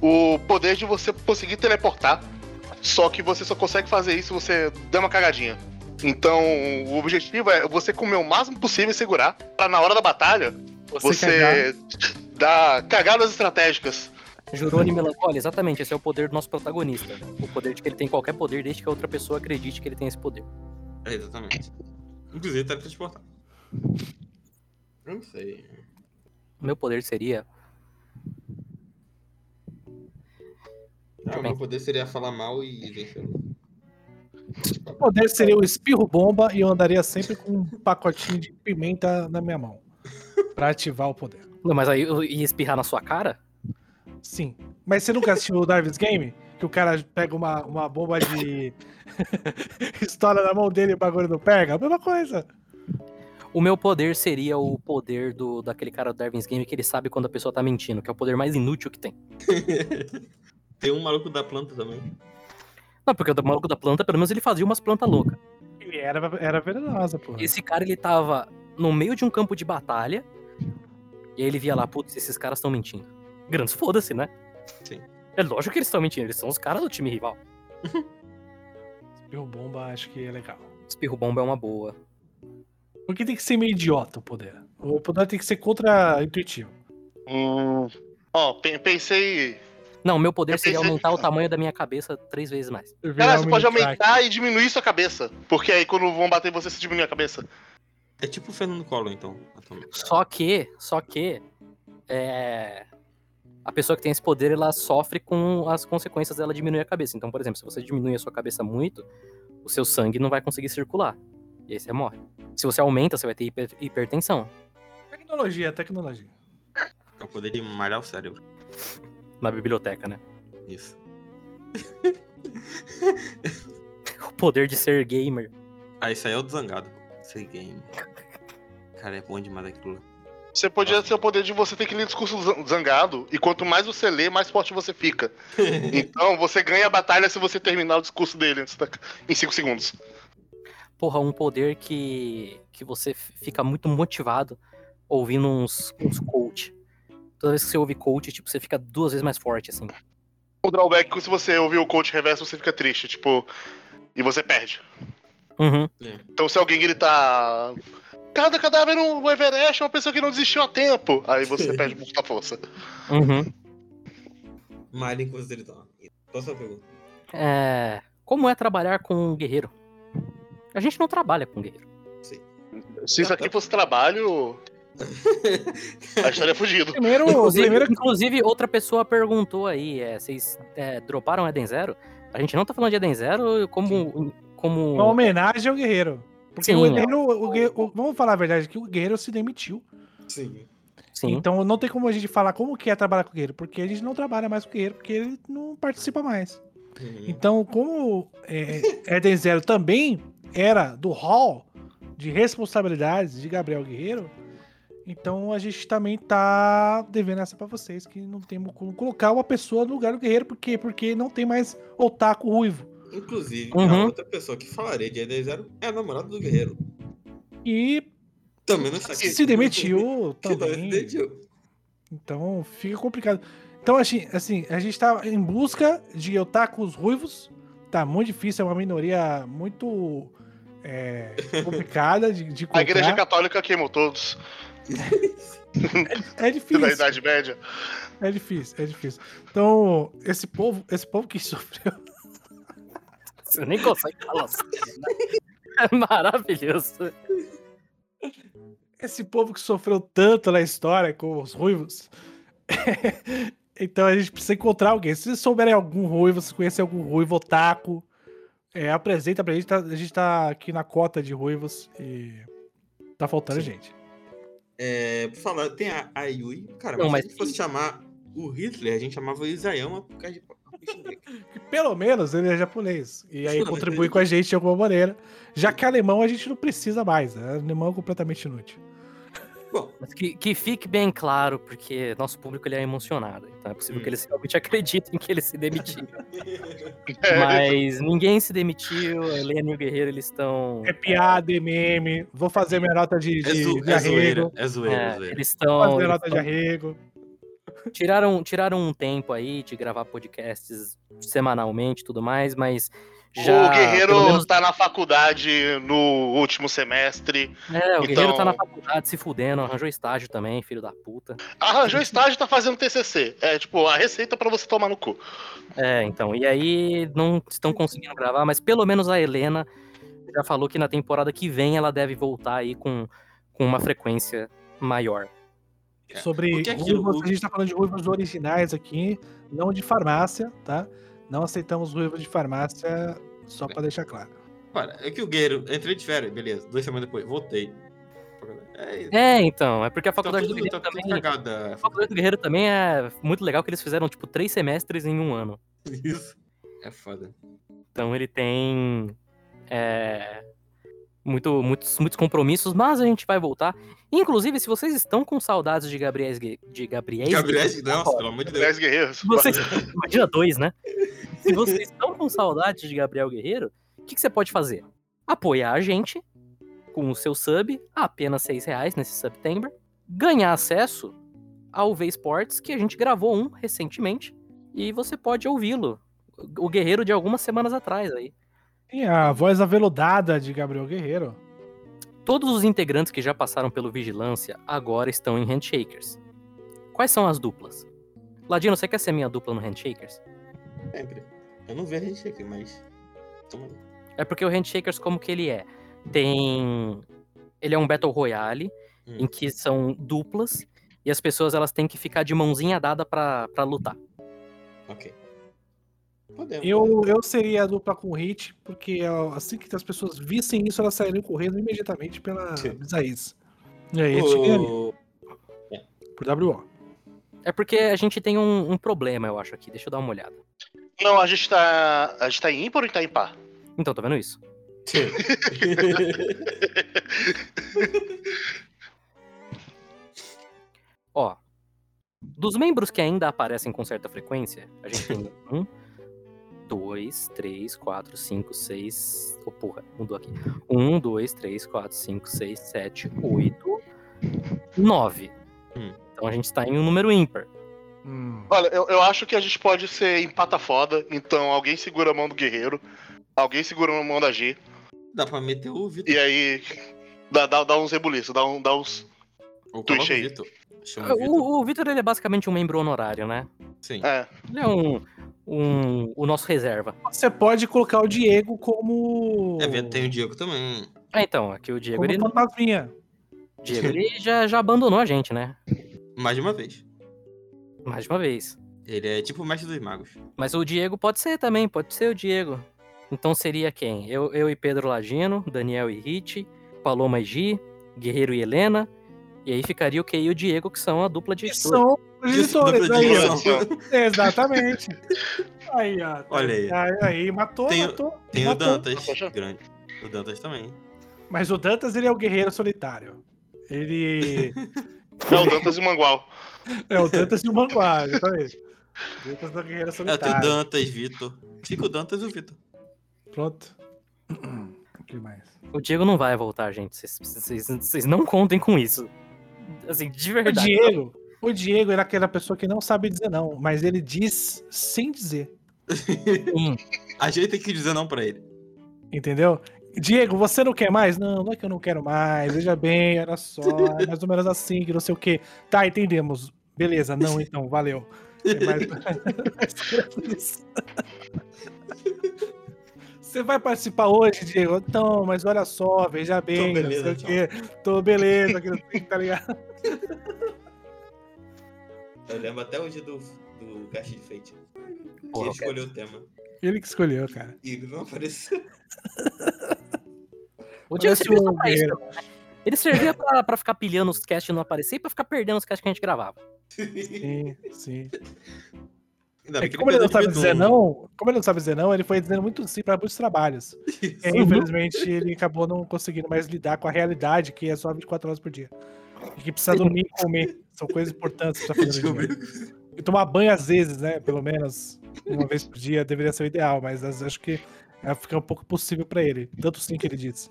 O poder de você conseguir teleportar. Só que você só consegue fazer isso se você der uma cagadinha. Então, o objetivo é você comer o máximo possível e segurar. Pra na hora da batalha, você, dar cagadas estratégicas. Jurone Melancholia, exatamente, esse é o poder do nosso protagonista. O poder de que ele tem qualquer poder, desde que a outra pessoa acredite que ele tem esse poder. É, exatamente. Inclusive, teletransportar. Eu não sei. O meu poder seria. Ah, o meu poder seria falar mal e vencer. O poder seria o espirro bomba e eu andaria sempre com um pacotinho de pimenta na minha mão. Pra ativar o poder. Não, mas aí eu ia espirrar na sua cara? Sim. Mas você nunca assistiu o Darwin's Game? Que o cara pega uma, uma bomba de. estoura na mão dele e o bagulho não pega? A mesma coisa. O meu poder seria o poder do daquele cara do Darwin's Game que ele sabe quando a pessoa tá mentindo, que é o poder mais inútil que tem. Tem um maluco da planta também. Não, porque o maluco da planta, pelo menos ele fazia umas plantas loucas. Ele era, era venenosa, pô. Esse cara, ele tava no meio de um campo de batalha, e aí ele via lá, putz, esses caras estão mentindo. Grandes foda-se, né? Sim. É lógico que eles estão mentindo, eles são os caras do time rival. Espirro bomba acho que é legal. Espirro bomba é uma boa. Porque tem que ser meio idiota o poder. O poder tem que ser contra-intuitivo. Hum. Ó, pe- pensei. Não, meu poder Eu seria pensei- aumentar o tamanho da minha cabeça três vezes mais. Cara, você pode um aumentar e diminuir sua cabeça. Porque aí quando vão bater em você, você diminui a cabeça. É tipo o Fernando Collor, então. atualmente. Só que, só que, é... a pessoa que tem esse poder, ela sofre com as consequências dela diminuir a cabeça. Então, por exemplo, se você diminui a sua cabeça muito, o seu sangue não vai conseguir circular. E aí você morre. Se você aumenta, você vai ter hiper- hipertensão. Tecnologia, tecnologia. É o poder de malhar o cérebro. Na biblioteca, né? Isso. O poder de ser gamer. Ah, isso aí é o do zangado. Sei game. Cara, é bom demais aquilo lá. Você podia ter o poder de você ter que ler discurso zan- zangado. E quanto mais você lê, mais forte você fica. Então você ganha a batalha se você terminar o discurso dele antes da- em 5 segundos. Porra, um poder que, que você fica muito motivado ouvindo uns, uns coach. Toda vez que você ouve coach, tipo, você fica duas vezes mais forte, assim. O drawback é que se você ouvir o coach reverso, você fica triste, tipo. E você perde. Uhum. Então se alguém gritar. Cada cadáver no Everest é uma pessoa que não desistiu a tempo. Aí você perde muita força. Uhum. Os deles lá. Próxima pergunta. É... Como é trabalhar com um guerreiro? A gente não trabalha com guerreiro. Se isso aqui fosse trabalho. A estaria fugido. Primeiro, Inclusive, primeiro inclusive, outra pessoa perguntou aí, é, vocês é, droparam Eden Zero? A gente não tá falando de Eden Zero como... como... uma homenagem ao guerreiro. Porque Sim, o guerreiro, o guerreiro- o- vamos falar a verdade, que o guerreiro se demitiu. Sim. Sim. Então não tem como a gente falar como que é trabalhar com o guerreiro, porque a gente não trabalha mais com o guerreiro, porque ele não participa mais. Uhum. Então, como é, Eden Zero também era do hall de responsabilidades de Gabriel Guerreiro, então a gente também tá devendo essa pra vocês, que não temos como colocar uma pessoa no lugar do guerreiro, por quê? Porque não tem mais otaku ruivo. Inclusive, Uhum. a outra pessoa que falaria de Eden Zero é a namorada do guerreiro. E Também não está aqui. se demitiu Que também demitiu. Então fica complicado. Então, assim, assim, a gente tá em busca de otakus ruivos. Tá muito difícil, é uma minoria muito é, complicada de, de A igreja católica queimou todos. É difícil. Da Idade Média. É difícil, é difícil. Então, esse povo, esse povo que sofreu. Você nem consegue falar assim, né? É maravilhoso. esse povo que sofreu tanto na história com os ruivos. então a gente precisa encontrar alguém. Se vocês souberem algum ruivo, se conhecerem algum ruivo otaku, é, apresenta pra gente. tá- a gente tá aqui na cota de ruivos e tá faltando Sim. gente. É, por falar, tem a, a Yui. Cara, Não, mas, mas se a gente fosse chamar o Hitler, a gente chamava o Isayama por causa de. Que pelo menos ele é japonês. E aí contribui com a gente de alguma maneira. Já que alemão a gente não precisa mais. Né? Alemão é completamente inútil. Bom, Mas que, que fique bem claro, porque nosso público ele é emocionado. Então é possível Hum. que eles realmente acreditem que ele se demitiu. É, Mas ninguém se demitiu. A Helena e o Guerreiro eles estão. É piada, é meme. Vou fazer minha nota de, é, de, zo- de é zoeira. arrego. É zoeira, é É, zoeira. eles Vou estão. fazer eles nota de arrego. Tiraram, tiraram um tempo aí de gravar podcasts semanalmente e tudo mais, mas já. o Guerreiro menos- tá na faculdade no último semestre. É, o Guerreiro tá então- na faculdade se fudendo, arranjou estágio também, filho da puta. Arranjou estágio e tá fazendo TCC. É tipo a receita pra você tomar no cu. É, então, e aí não estão conseguindo gravar, mas pelo menos a Helena já falou que na temporada que vem ela deve voltar aí com, com uma frequência maior. É, Sobre aquilo- ruivos, o- a gente tá falando de ruivos originais aqui, não de farmácia, tá? Não aceitamos ruivos de farmácia, só pra deixar claro. Cara, é que o Guerreiro, entrei de férias, beleza. Duas semanas depois, voltei. É, É, então, é porque a faculdade do tudo, Guerreiro tá também. cagado da A faculdade do Guerreiro também é muito legal que eles fizeram, tipo, três semestres em um ano. Isso. É foda. Então ele tem é, muito, muitos, muitos compromissos, mas a gente vai voltar. Inclusive, se vocês estão com saudades de Gabriel de Gabriel Gabriel, nossa, pelo amor de Deus. Se vocês, imagina dois, né? Se vocês estão com saudades de Gabriel Guerreiro, o que, que você pode fazer? Apoiar a gente com o seu sub, a apenas seis reais nesse September, ganhar acesso ao V Sports, que a gente gravou um recentemente, e você pode ouvi-lo. O Guerreiro de algumas semanas atrás aí. E a voz aveludada de Gabriel Guerreiro. Todos os integrantes que já passaram pelo Vigilância agora estão em Handshakers. Quais são as duplas? Ladino, você quer ser minha dupla no Handshakers? Sempre. Eu não vejo aqui, mas. É porque o Handshakers, como que ele é? Tem. Ele é um Battle Royale, Hum. em que são duplas, e as pessoas elas têm que ficar de mãozinha dada pra lutar. Ok. Podemos. Eu, eu seria a dupla com o Hit, porque assim que as pessoas vissem isso, elas sairiam correndo imediatamente pela Sim. bizarrice. E aí, a gente ganharia O... por WO. É porque a gente tem um, um problema, eu acho, aqui. Deixa eu dar uma olhada. Não, a gente tá. A gente tá em ímpar ou tá em par? Então, tá vendo isso? Ó, dos membros que ainda aparecem com certa frequência, a gente tem um, dois, três, quatro, cinco, seis. Oh, porra, mudou aqui. Um, dois, três, quatro, cinco, seis, sete, oito, nove. Hum. Então a gente está em um número ímpar. Hum. Olha, eu, eu acho que a gente pode ser empata foda. Então alguém segura a mão do guerreiro, alguém segura a mão da G, Dá pra meter o Vitor. e aí dá, dá, dá uns rebuliços, dá, um, dá uns. Ou Twitch aí. Vitor. O, o Vitor ele é basicamente um membro honorário, né? Sim. É. Ele é um, um o nosso reserva. Você pode colocar o Diego como. É, tem o Diego também. Ah, então, aqui o Diego, como ele, fantasminha. Diego, ele já, já abandonou a gente, né? Mais de uma vez. Mais de uma vez. Ele é tipo o mestre dos magos. Mas o Diego pode ser também, pode ser o Diego. Então seria quem? Eu, eu e Pedro Ladino, Daniel e Hit, Paloma e Gi, Guerreiro e Helena. E aí ficaria o Key e o Diego, que são a dupla de Que são os editores. Aí, de ó. Exatamente. Aí, ó. Olha aí. Aí, aí, matou, Tem o- matou. Tem o matou. Dantas, Poxa. grande. O Dantas também. Mas o Dantas, ele é o guerreiro solitário. Ele. É o Dantas e o Mangual. é o Dantas e o Manguá, exatamente. O Dantas é o guerreiro É, tem o solitário. Dantas, Vitor. Fica o Dantas e o Vitor. Pronto. O que mais? O Diego não vai voltar, gente. Vocês- não contem com isso. Assim, de O verdade. Diego, o Diego era aquela pessoa que não sabe dizer não, mas ele diz sem dizer. Sim. A gente tem que dizer não pra ele. Entendeu? Diego, você não quer mais? Não, não é que eu não quero mais. Veja bem, era só, é mais ou menos assim, que não sei o quê. Tá, entendemos. Beleza, não, então, valeu. É mais-. Você vai participar hoje, Diego? Não, mas olha só, veja bem, beleza, não sei o quê. Tô beleza, que não sei tá ligado? Eu lembro até hoje do, do Cast de Fate. Que Porra, ele escolheu o tema. Ele que escolheu, cara. E ele não apareceu. O Diego Parece um só pra isso. né? Ele servia pra, pra ficar pilhando os casts e não aparecer e pra ficar perdendo os casts que a gente gravava. Sim, sim. Ainda É bem que que como ele não sabe dizer não, como ele não sabe dizer não, ele foi dizendo muito sim para muitos trabalhos. E aí, infelizmente, ele acabou não conseguindo mais lidar com a realidade, que é só 24 horas por dia. E que precisa dormir e comer. São coisas importantes pra fazer. E tomar banho às vezes, né? Pelo menos uma vez por dia deveria ser o ideal, mas as- acho que é, fica um pouco possível pra ele. Tanto sim que ele disse.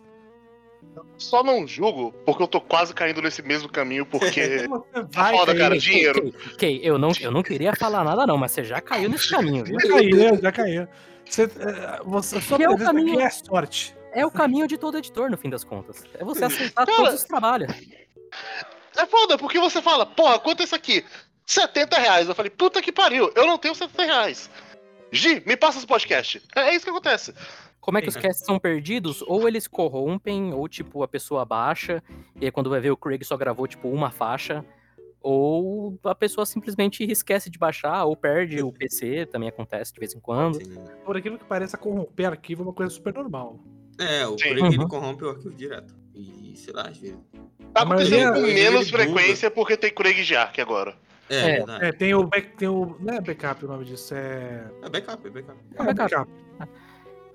Só não julgo, porque eu tô quase caindo nesse mesmo caminho, porque. Tá foda, cair, cara. Dinheiro. Kay, eu não, eu não queria falar nada não, mas você já caiu nesse caminho, viu? Já caiu, já caiu. Você, é, você, Que é o caminho- é sorte. É o caminho de todo editor, no fim das contas. É você aceitar Cara, todos os trabalhos. É foda, porque você fala, porra, quanto é isso aqui? 70 reais. Eu falei, puta que pariu, eu não tenho 70 reais. Gi, me passa esse podcast. É, é isso que acontece. Como é que os Sim. casts são perdidos? Ou eles corrompem, ou tipo, a pessoa baixa, e aí quando vai ver o Craig só gravou tipo uma faixa, ou a pessoa simplesmente esquece de baixar, ou perde o PC, também acontece de vez em quando. Sim. Por aquilo que pareça corromper arquivo é uma coisa super normal. É, o Sim. Craig ele Uhum. corrompe o arquivo direto. E sei lá, às vezes. Tá acontecendo com ele menos frequência porque tem Craig Jark agora. É, É. É, tem o, back, tem o. Não é backup o nome disso, é. É backup, é backup. É backup.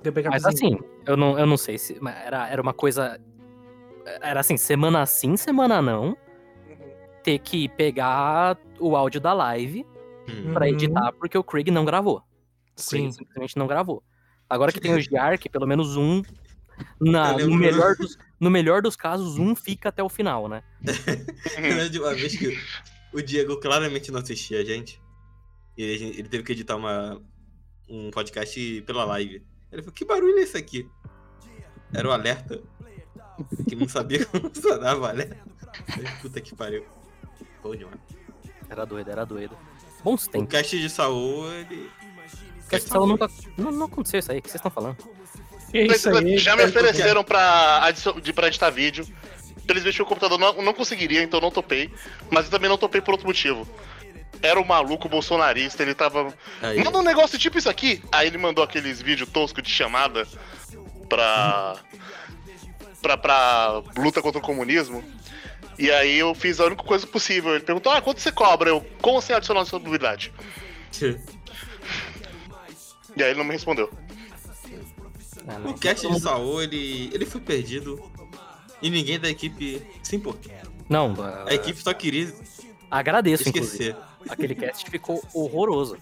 Tem backup. Mas assim, eu não, eu não sei se. mas Era, era uma coisa. Era assim, semana sim, semana não. Ter que pegar o áudio da live Hum. pra Uhum. editar, porque o Craig não gravou. O Craig Sim. simplesmente não gravou. Agora que tem o Jark, pelo menos um. Na- no, melhor dos, no melhor dos casos, um fica até o final, né? Eu de uma vez que o Diego claramente não assistia a gente. Ele, ele teve que editar uma, um podcast pela live. Ele falou, que barulho é esse aqui? Era o alerta. Que não sabia como funcionava o alerta. Puta que pariu. Bom demais. Era doido, era doido. Bons O tempos. cast de Saul, ele. Porque essa sala nunca. Não, não aconteceu isso aí, o que vocês estão falando? É isso aí. Já me ofereceram pra, pra editar vídeo. Felizmente o computador não, não conseguiria, então não topei. Mas eu também não topei por outro motivo. Era um maluco bolsonarista, ele tava. Aí, Manda um negócio tipo isso aqui. Aí ele mandou aqueles vídeos toscos de chamada pra. pra, pra luta contra o comunismo. E aí eu fiz a única coisa possível. Ele perguntou: Ah, quanto você cobra? Eu, como você adicionar sua mobilidade? E aí ele não me respondeu. Não. O cast de Saul, ele, ele foi perdido. E ninguém da equipe se importou. Não, A equipe só queria agradeço, inclusive. esquecer. Aquele cast ficou horroroso.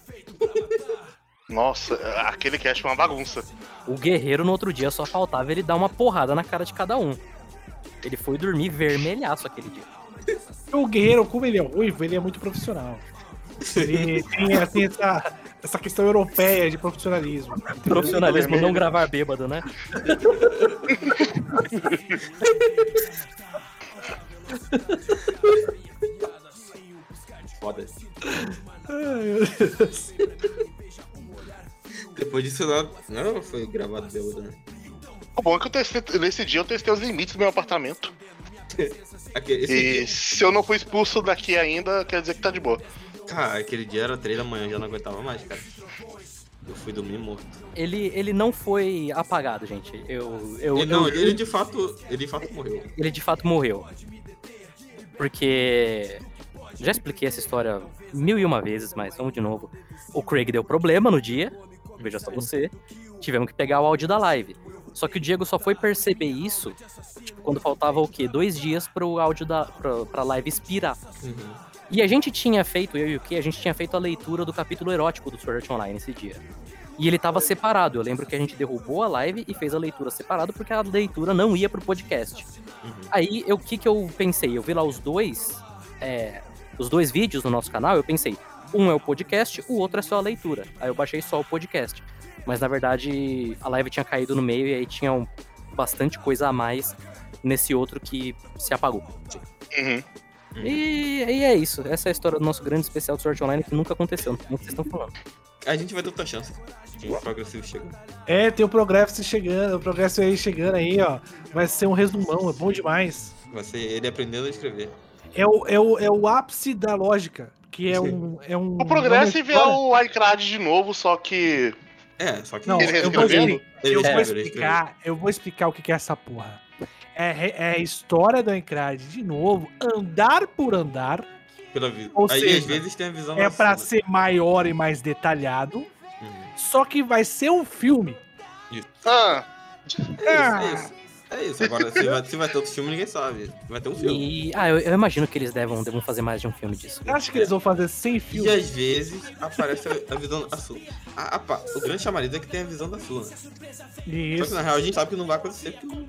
Nossa, aquele cast foi uma bagunça. O guerreiro no outro dia só faltava ele dar uma porrada na cara de cada um. Ele foi dormir vermelhaço aquele dia. O guerreiro, como ele é ruivo, ele é muito profissional. Ele tem, assim, essa, essa questão europeia de profissionalismo. Profissionalismo não gravar bêbado, né? Foda. Ai, meu Deus. Depois disso, não, não foi gravado bêbado, né? O bom é que eu testei, nesse dia eu testei os limites do meu apartamento. Esse E dia, se eu não fui expulso daqui ainda, quer dizer que tá de boa. Cara, aquele dia era 3 da manhã, eu já não aguentava mais, cara. Eu fui dormir morto. Ele, ele não foi apagado, gente. Eu, eu, Ele, não, eu- ele de fato. Ele de fato morreu. ele de fato morreu. Porque. Já expliquei essa história mil e uma vezes, mas vamos de novo. O Craig deu problema no dia, veja só você. Tivemos que pegar o áudio da live. Só que o Diego só foi perceber isso tipo, quando faltava o quê? Dois dias pro áudio da pra, pra live expirar. Uhum. E a gente tinha feito, eu e o Key, a gente tinha feito a leitura do capítulo erótico do Sword Art Online esse dia. E ele tava separado. Eu lembro que a gente derrubou a live e fez a leitura separado porque a leitura não ia pro podcast. Uhum. Aí, eu- o que que eu pensei? Eu vi lá os dois, é, os dois vídeos no nosso canal, eu pensei, um é o podcast, o outro é só a leitura. Aí eu baixei só o podcast. Mas na verdade, a live tinha caído no meio e aí tinha um- bastante coisa a mais nesse outro que se apagou. Uhum. E, e é isso. Essa é a história do nosso grande especial do Sword Online que nunca aconteceu. Não sei o que vocês estão falando. A gente vai ter outra chance. Tem um progressivo chegando. É, tem o Progresso chegando, o Progresso aí chegando aí, ó. Vai ser um resumão, é bom demais. Vai ser ele aprendendo a escrever. É o, é o, é o ápice da lógica, que é um... É um O Progressive é o iCrad de novo, só que. É, só que Não, Ele eu vou, Ele eu vou explicar, eu vou explicar o que é essa porra. É, é a história do Encrad de novo, andar por andar, Pela vida. Ou Aí seja, às vezes tem a visão é Suna. ser maior e mais detalhado, Uhum. só que vai ser um filme. Ah, Ah. É isso, é isso. É isso. Agora, se vai, se vai ter outro filme, ninguém sabe. Vai ter um filme. E. Ah, eu, eu imagino que eles devam, devam fazer mais de um filme disso. Você acha que eles vão fazer 100 E filmes? às vezes aparece a, a visão da Suna. A, a pa- o grande chamariz é que tem a visão da Suna. Só que Isso. na real a gente sabe que não vai acontecer porque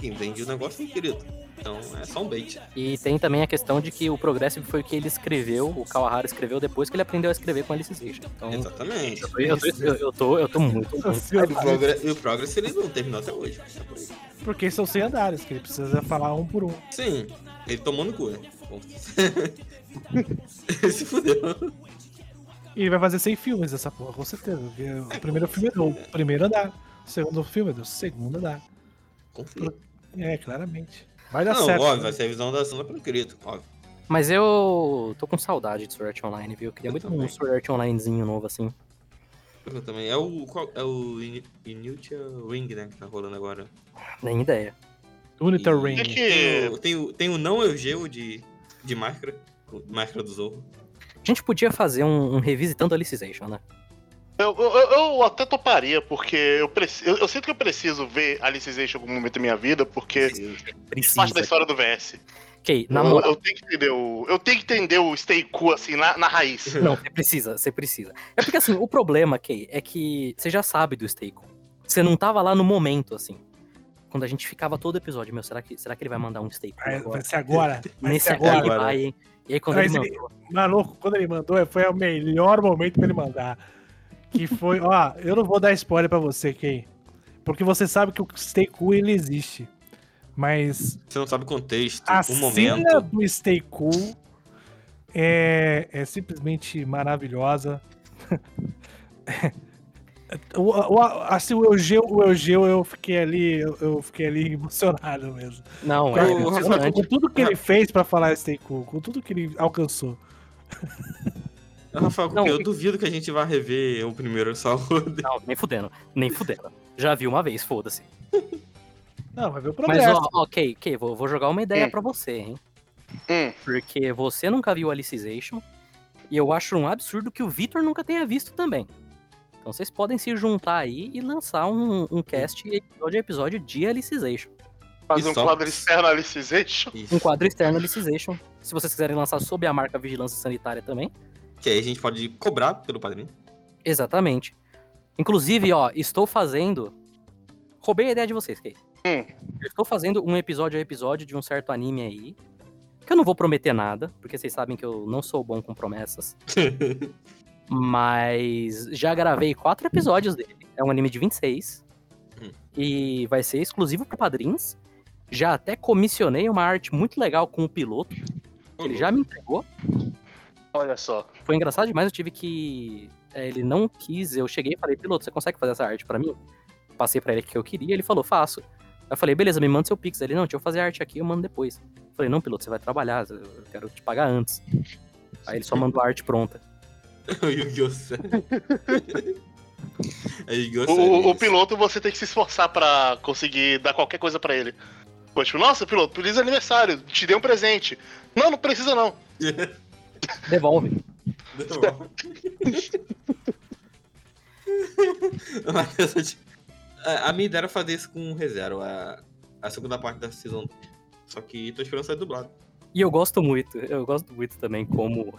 quem vende o negócio é querido. Então é só um bait. E tem também a questão de que o Progressive foi o que ele escreveu, o Kawahara escreveu depois que ele aprendeu a escrever com a Alicization. Então, Exatamente. eu tô, eu, eu tô, eu tô muito. muito o Progress, o Progress ele não terminou até hoje. Tá. Porque são 100 andares, que ele precisa falar um por um. Sim, ele tomou no cu, né? Se fudeu. E ele vai fazer 100 filmes dessa porra, com certeza. porque O primeiro filme é do primeiro andar, o segundo filme é do segundo andar. Confia. É, claramente. Vai dar Não, certo. óbvio, né? vai ser a visão da Suna pelo querido, óbvio. Mas eu tô com saudade de Sword Art Online, viu? Eu queria Eu muito também. um Sword Art Onlinezinho novo assim. Eu também. É o, qual- é o In- Inutia Ring, né, que tá rolando agora. Nem ideia. Uniter E- Ring. que que- Tem o, tem o, tem o não Eugeu de, de máscara, máscara do Zorro. A gente podia fazer um, um revisitando Alicization, né? Eu, eu, eu até toparia, porque eu, preci- eu, eu sinto que eu preciso ver Alicization em algum momento da minha vida, porque faz Precisa. parte da história do VS. Ok, na Eu, moral. eu tenho que entender o. Eu tenho que entender o Stay Cool, assim, na, na raiz. Não, você precisa, você precisa. É porque assim, o problema, Kay, é que você já sabe do Stake. Você não tava lá no momento, assim. Quando a gente ficava todo episódio, meu, será que, será que ele vai mandar um Stake Vai, agora? vai ser agora. Vai Nesse ser agora agora. ele vai, hein? E aí quando Mas ele ele- mandou. Maluco, quando ele mandou, foi o melhor momento pra ele mandar. Que foi, ó, eu não vou dar spoiler pra você, Kay. Porque você sabe que o Stay Cool ele existe. Mas Você não sabe o contexto, a o cena momento. do Stay Cool é, é simplesmente maravilhosa. O, o- assim, o Eugeu, o Eugeu, eu fiquei ali, eu, eu fiquei ali emocionado mesmo. Não, Com, é com emocionante. tudo que ele fez pra falar Stay Cool, com tudo que ele alcançou. Rafael, Não, eu e- duvido que a gente vá rever o primeiro saúde. Não, nem fudendo. Nem fudendo. Já vi uma vez, foda-se. Não, vai ver o Mas, progresso. ó, ok, ok, vou, vou jogar uma ideia Hum. pra você, hein? Hum. Porque você nunca viu Alicization. E eu acho um absurdo que o Victor nunca tenha visto também. Então vocês podem se juntar aí e lançar um, um cast episódio a episódio de Alicization. Fazer um quadro externo Alicization. Um quadro externo Alicization. Se vocês quiserem lançar sob a marca Vigilância Sanitária também. Que aí a gente pode cobrar pelo padrinho. Exatamente. Inclusive, ó, estou fazendo. Roubei a ideia de vocês, Kay. Hum. Eu Estou fazendo um episódio a episódio de um certo anime aí. Que eu não vou prometer nada, porque vocês sabem que eu não sou bom com promessas. Mas já gravei quatro episódios dele. É um anime de 26. Hum. E vai ser exclusivo para padrinhos. Já até comissionei uma arte muito legal com o piloto. ele já me entregou. Olha só. Foi engraçado demais, eu tive que. é, ele não quis, eu cheguei e falei, piloto, você consegue fazer essa arte pra mim? Passei pra ele o que eu queria, ele falou, faço. Aí eu falei, beleza, me manda seu pix. Ele, não, deixa eu fazer a arte aqui, eu mando depois. Eu falei, não, piloto, você vai trabalhar, eu quero te pagar antes. Aí ele só mandou a arte pronta. o. É Yu-Gi-Oh! O, piloto você tem que se esforçar pra conseguir dar qualquer coisa pra ele. Pô, tipo, nossa, piloto, feliz aniversário, te dei um presente. Não, não precisa não. Devolve. Mas, eu te- a a minha ideia era fazer isso com o ReZero, a, a segunda parte da Season. Só que tô esperando sair dublado. E eu gosto muito, eu gosto muito também como.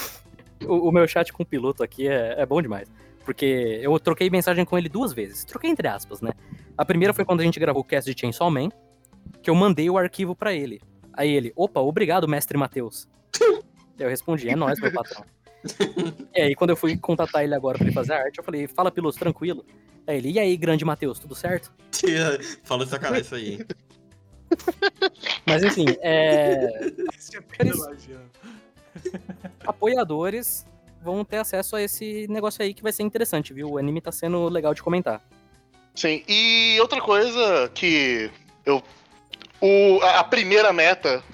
o, o meu chat com o piloto aqui é, é bom demais. Porque eu troquei mensagem com ele duas vezes. Troquei entre aspas, né? A primeira foi quando a gente gravou o cast de Chainsaw Man, que eu mandei o arquivo pra ele. Aí ele, opa, obrigado, mestre Matheus. eu respondi, é nóis, meu patrão. e aí, quando eu fui contatar ele agora pra ele fazer a arte, eu falei, fala, piloto, tranquilo. Aí ele, e aí, grande Matheus, tudo certo? Fala de sacanagem isso aí? Mas enfim, é. Isso é elogiando. apoiadores vão ter acesso a esse negócio aí que vai ser interessante, viu? O anime tá sendo legal de comentar. Sim, e outra coisa que eu. O, a, a primeira meta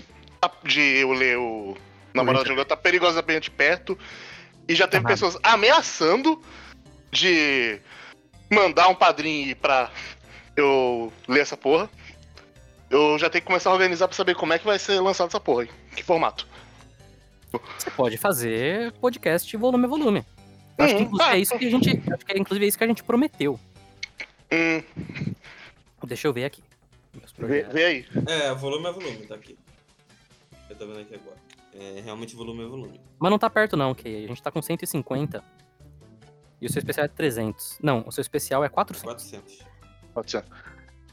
de eu ler o Namorado de Aluguel tá perigosamente perto. E já teve Ah. pessoas ameaçando de mandar um padrinho ir pra eu ler essa porra. Eu já tenho que começar a organizar pra saber como é que vai ser lançado essa porra. Em que formato. Você pode fazer podcast volume a volume. Eu Acho que Hum, inclusive ah. é isso que a gente. Acho que é inclusive é isso que a gente prometeu. Hum, Deixa eu ver aqui. Vê, vê aí. É, volume é volume, tá aqui. Eu tô vendo aqui agora. É, realmente volume é volume. Mas não tá perto não, que a gente tá com 150. E o seu especial é 300. Não, o seu especial é 400. 400. Pode ser.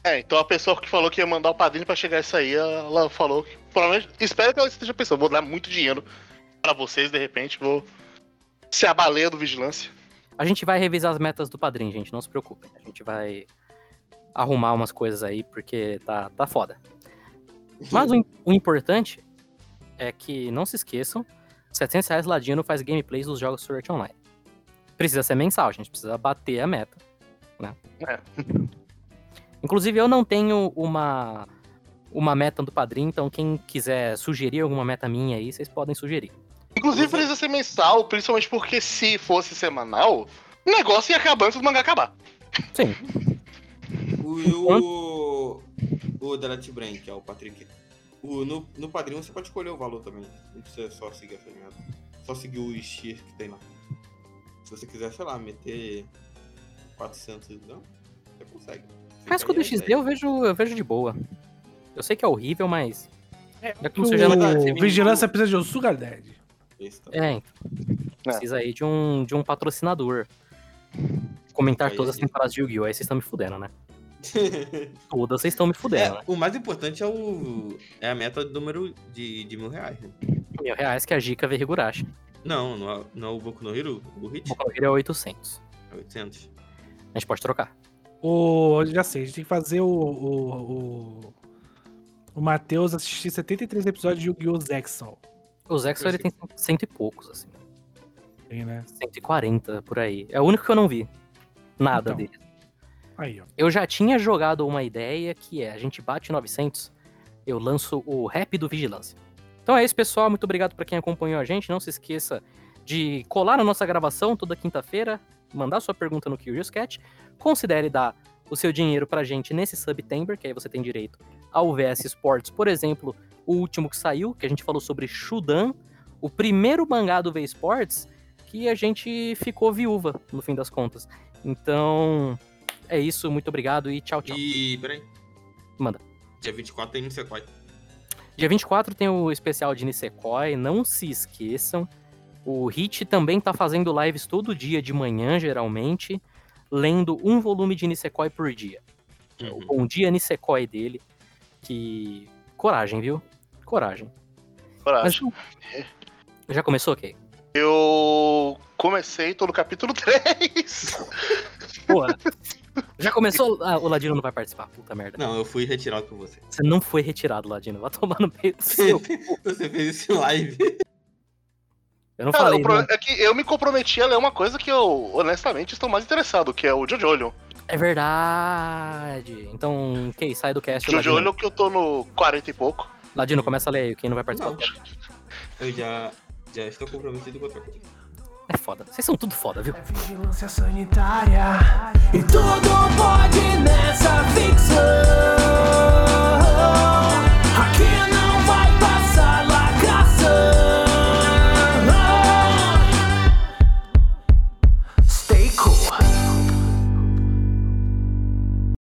É, então a pessoa que falou que ia mandar o padrinho pra chegar isso aí, ela falou que. Provavelmente. Espero que ela esteja pensando, vou dar muito dinheiro pra vocês, de repente, vou ser a baleia do vigilância. A gente vai revisar as metas do padrinho, gente, não se preocupem. A gente vai arrumar umas coisas aí, porque tá, tá foda. Mas o, o importante é que, não se esqueçam, 700 reais Ladino faz gameplays dos jogos Sword Art Online. Precisa ser mensal, a gente precisa bater a meta, né? É. Inclusive, eu não tenho uma, uma meta do padrinho, então quem quiser sugerir alguma meta minha aí, vocês podem sugerir. Inclusive precisa ser mensal, principalmente porque se fosse semanal, o negócio ia acabar antes do mangá acabar. Sim, O, o, o Delete Brain, que é o Patrick. O, no, no padrinho você pode escolher o valor também. Não precisa só seguir essa merda. Só seguir o X que tem lá. Se você quiser, sei lá, meter 400 não, você consegue. mas com o ideia. eu vejo, eu vejo de boa. Eu sei que é horrível, mas. É, Já que o Vigilância precisa de um Sugar Daddy. Tá. É, então. Precisa aí de um, de um patrocinador. Comentar Aí, todas as aí. temporadas de Yu-Gi-Oh! Aí vocês estão me fudendo, né? Todas vocês estão me fudendo, né? É, o mais importante é o é a meta do número de, de mil reais. Né? Mil reais que a Jica vê Higurashi. Não, não é, não é o Boku no Hero, o Hit? Boku no Hero é 800. É 800. A gente pode trocar. O, já sei, a gente tem que fazer o. O, o, o Matheus assistir 73 episódios de Yu-Gi-Oh! Zexal. O Zexo ele tem cento e poucos, assim. Tem, né? 140 por aí. É o único que eu não vi. Nada Então. dele. Aí, ó. Eu já tinha jogado uma ideia que é: a gente bate 900, eu lanço o rap do Vigilância. Então é isso, pessoal. Muito obrigado pra quem acompanhou a gente. Não se esqueça de colar na nossa gravação toda quinta-feira, mandar sua pergunta no Curious Cat. Considere dar o seu dinheiro pra gente nesse September, que aí você tem direito ao VS Sports, por exemplo, o último que saiu, que a gente falou sobre Shudan, o primeiro mangá do V Sports, que a gente ficou viúva, no fim das contas. Então, é isso, muito obrigado e tchau, tchau. E, peraí. Manda. Dia 24 tem Nisekoi. Dia 24 tem o especial de Nisekoi, não se esqueçam. O Hit também tá fazendo lives todo dia de manhã, geralmente, lendo um volume de Nisekoi por dia. Uhum. O Bom Dia Nisekoi dele, que... Coragem, viu? Coragem. Coragem. Mas... Já começou, Kay? Eu comecei, tô no capítulo 3. Porra. Já começou? Ah, o Ladino não vai participar, puta merda. Não, eu fui retirado com você. Você não foi retirado, Ladino. Vai tomar no meio do seu. Você fez esse live. Eu não Cara, falei, o não. é que eu me comprometi a ler uma coisa que eu, honestamente, estou mais interessado, que é o Jojo. É verdade. Então, Kay, sai do cast. Ladino. Jojo que eu tô no 40 e pouco. Ladino, começa a ler aí. Quem não vai participar? Não. Eu já, já estou comprometido com outra coisa. É foda. Vocês são tudo foda, viu? É vigilância sanitária E tudo pode nessa ficção Aqui na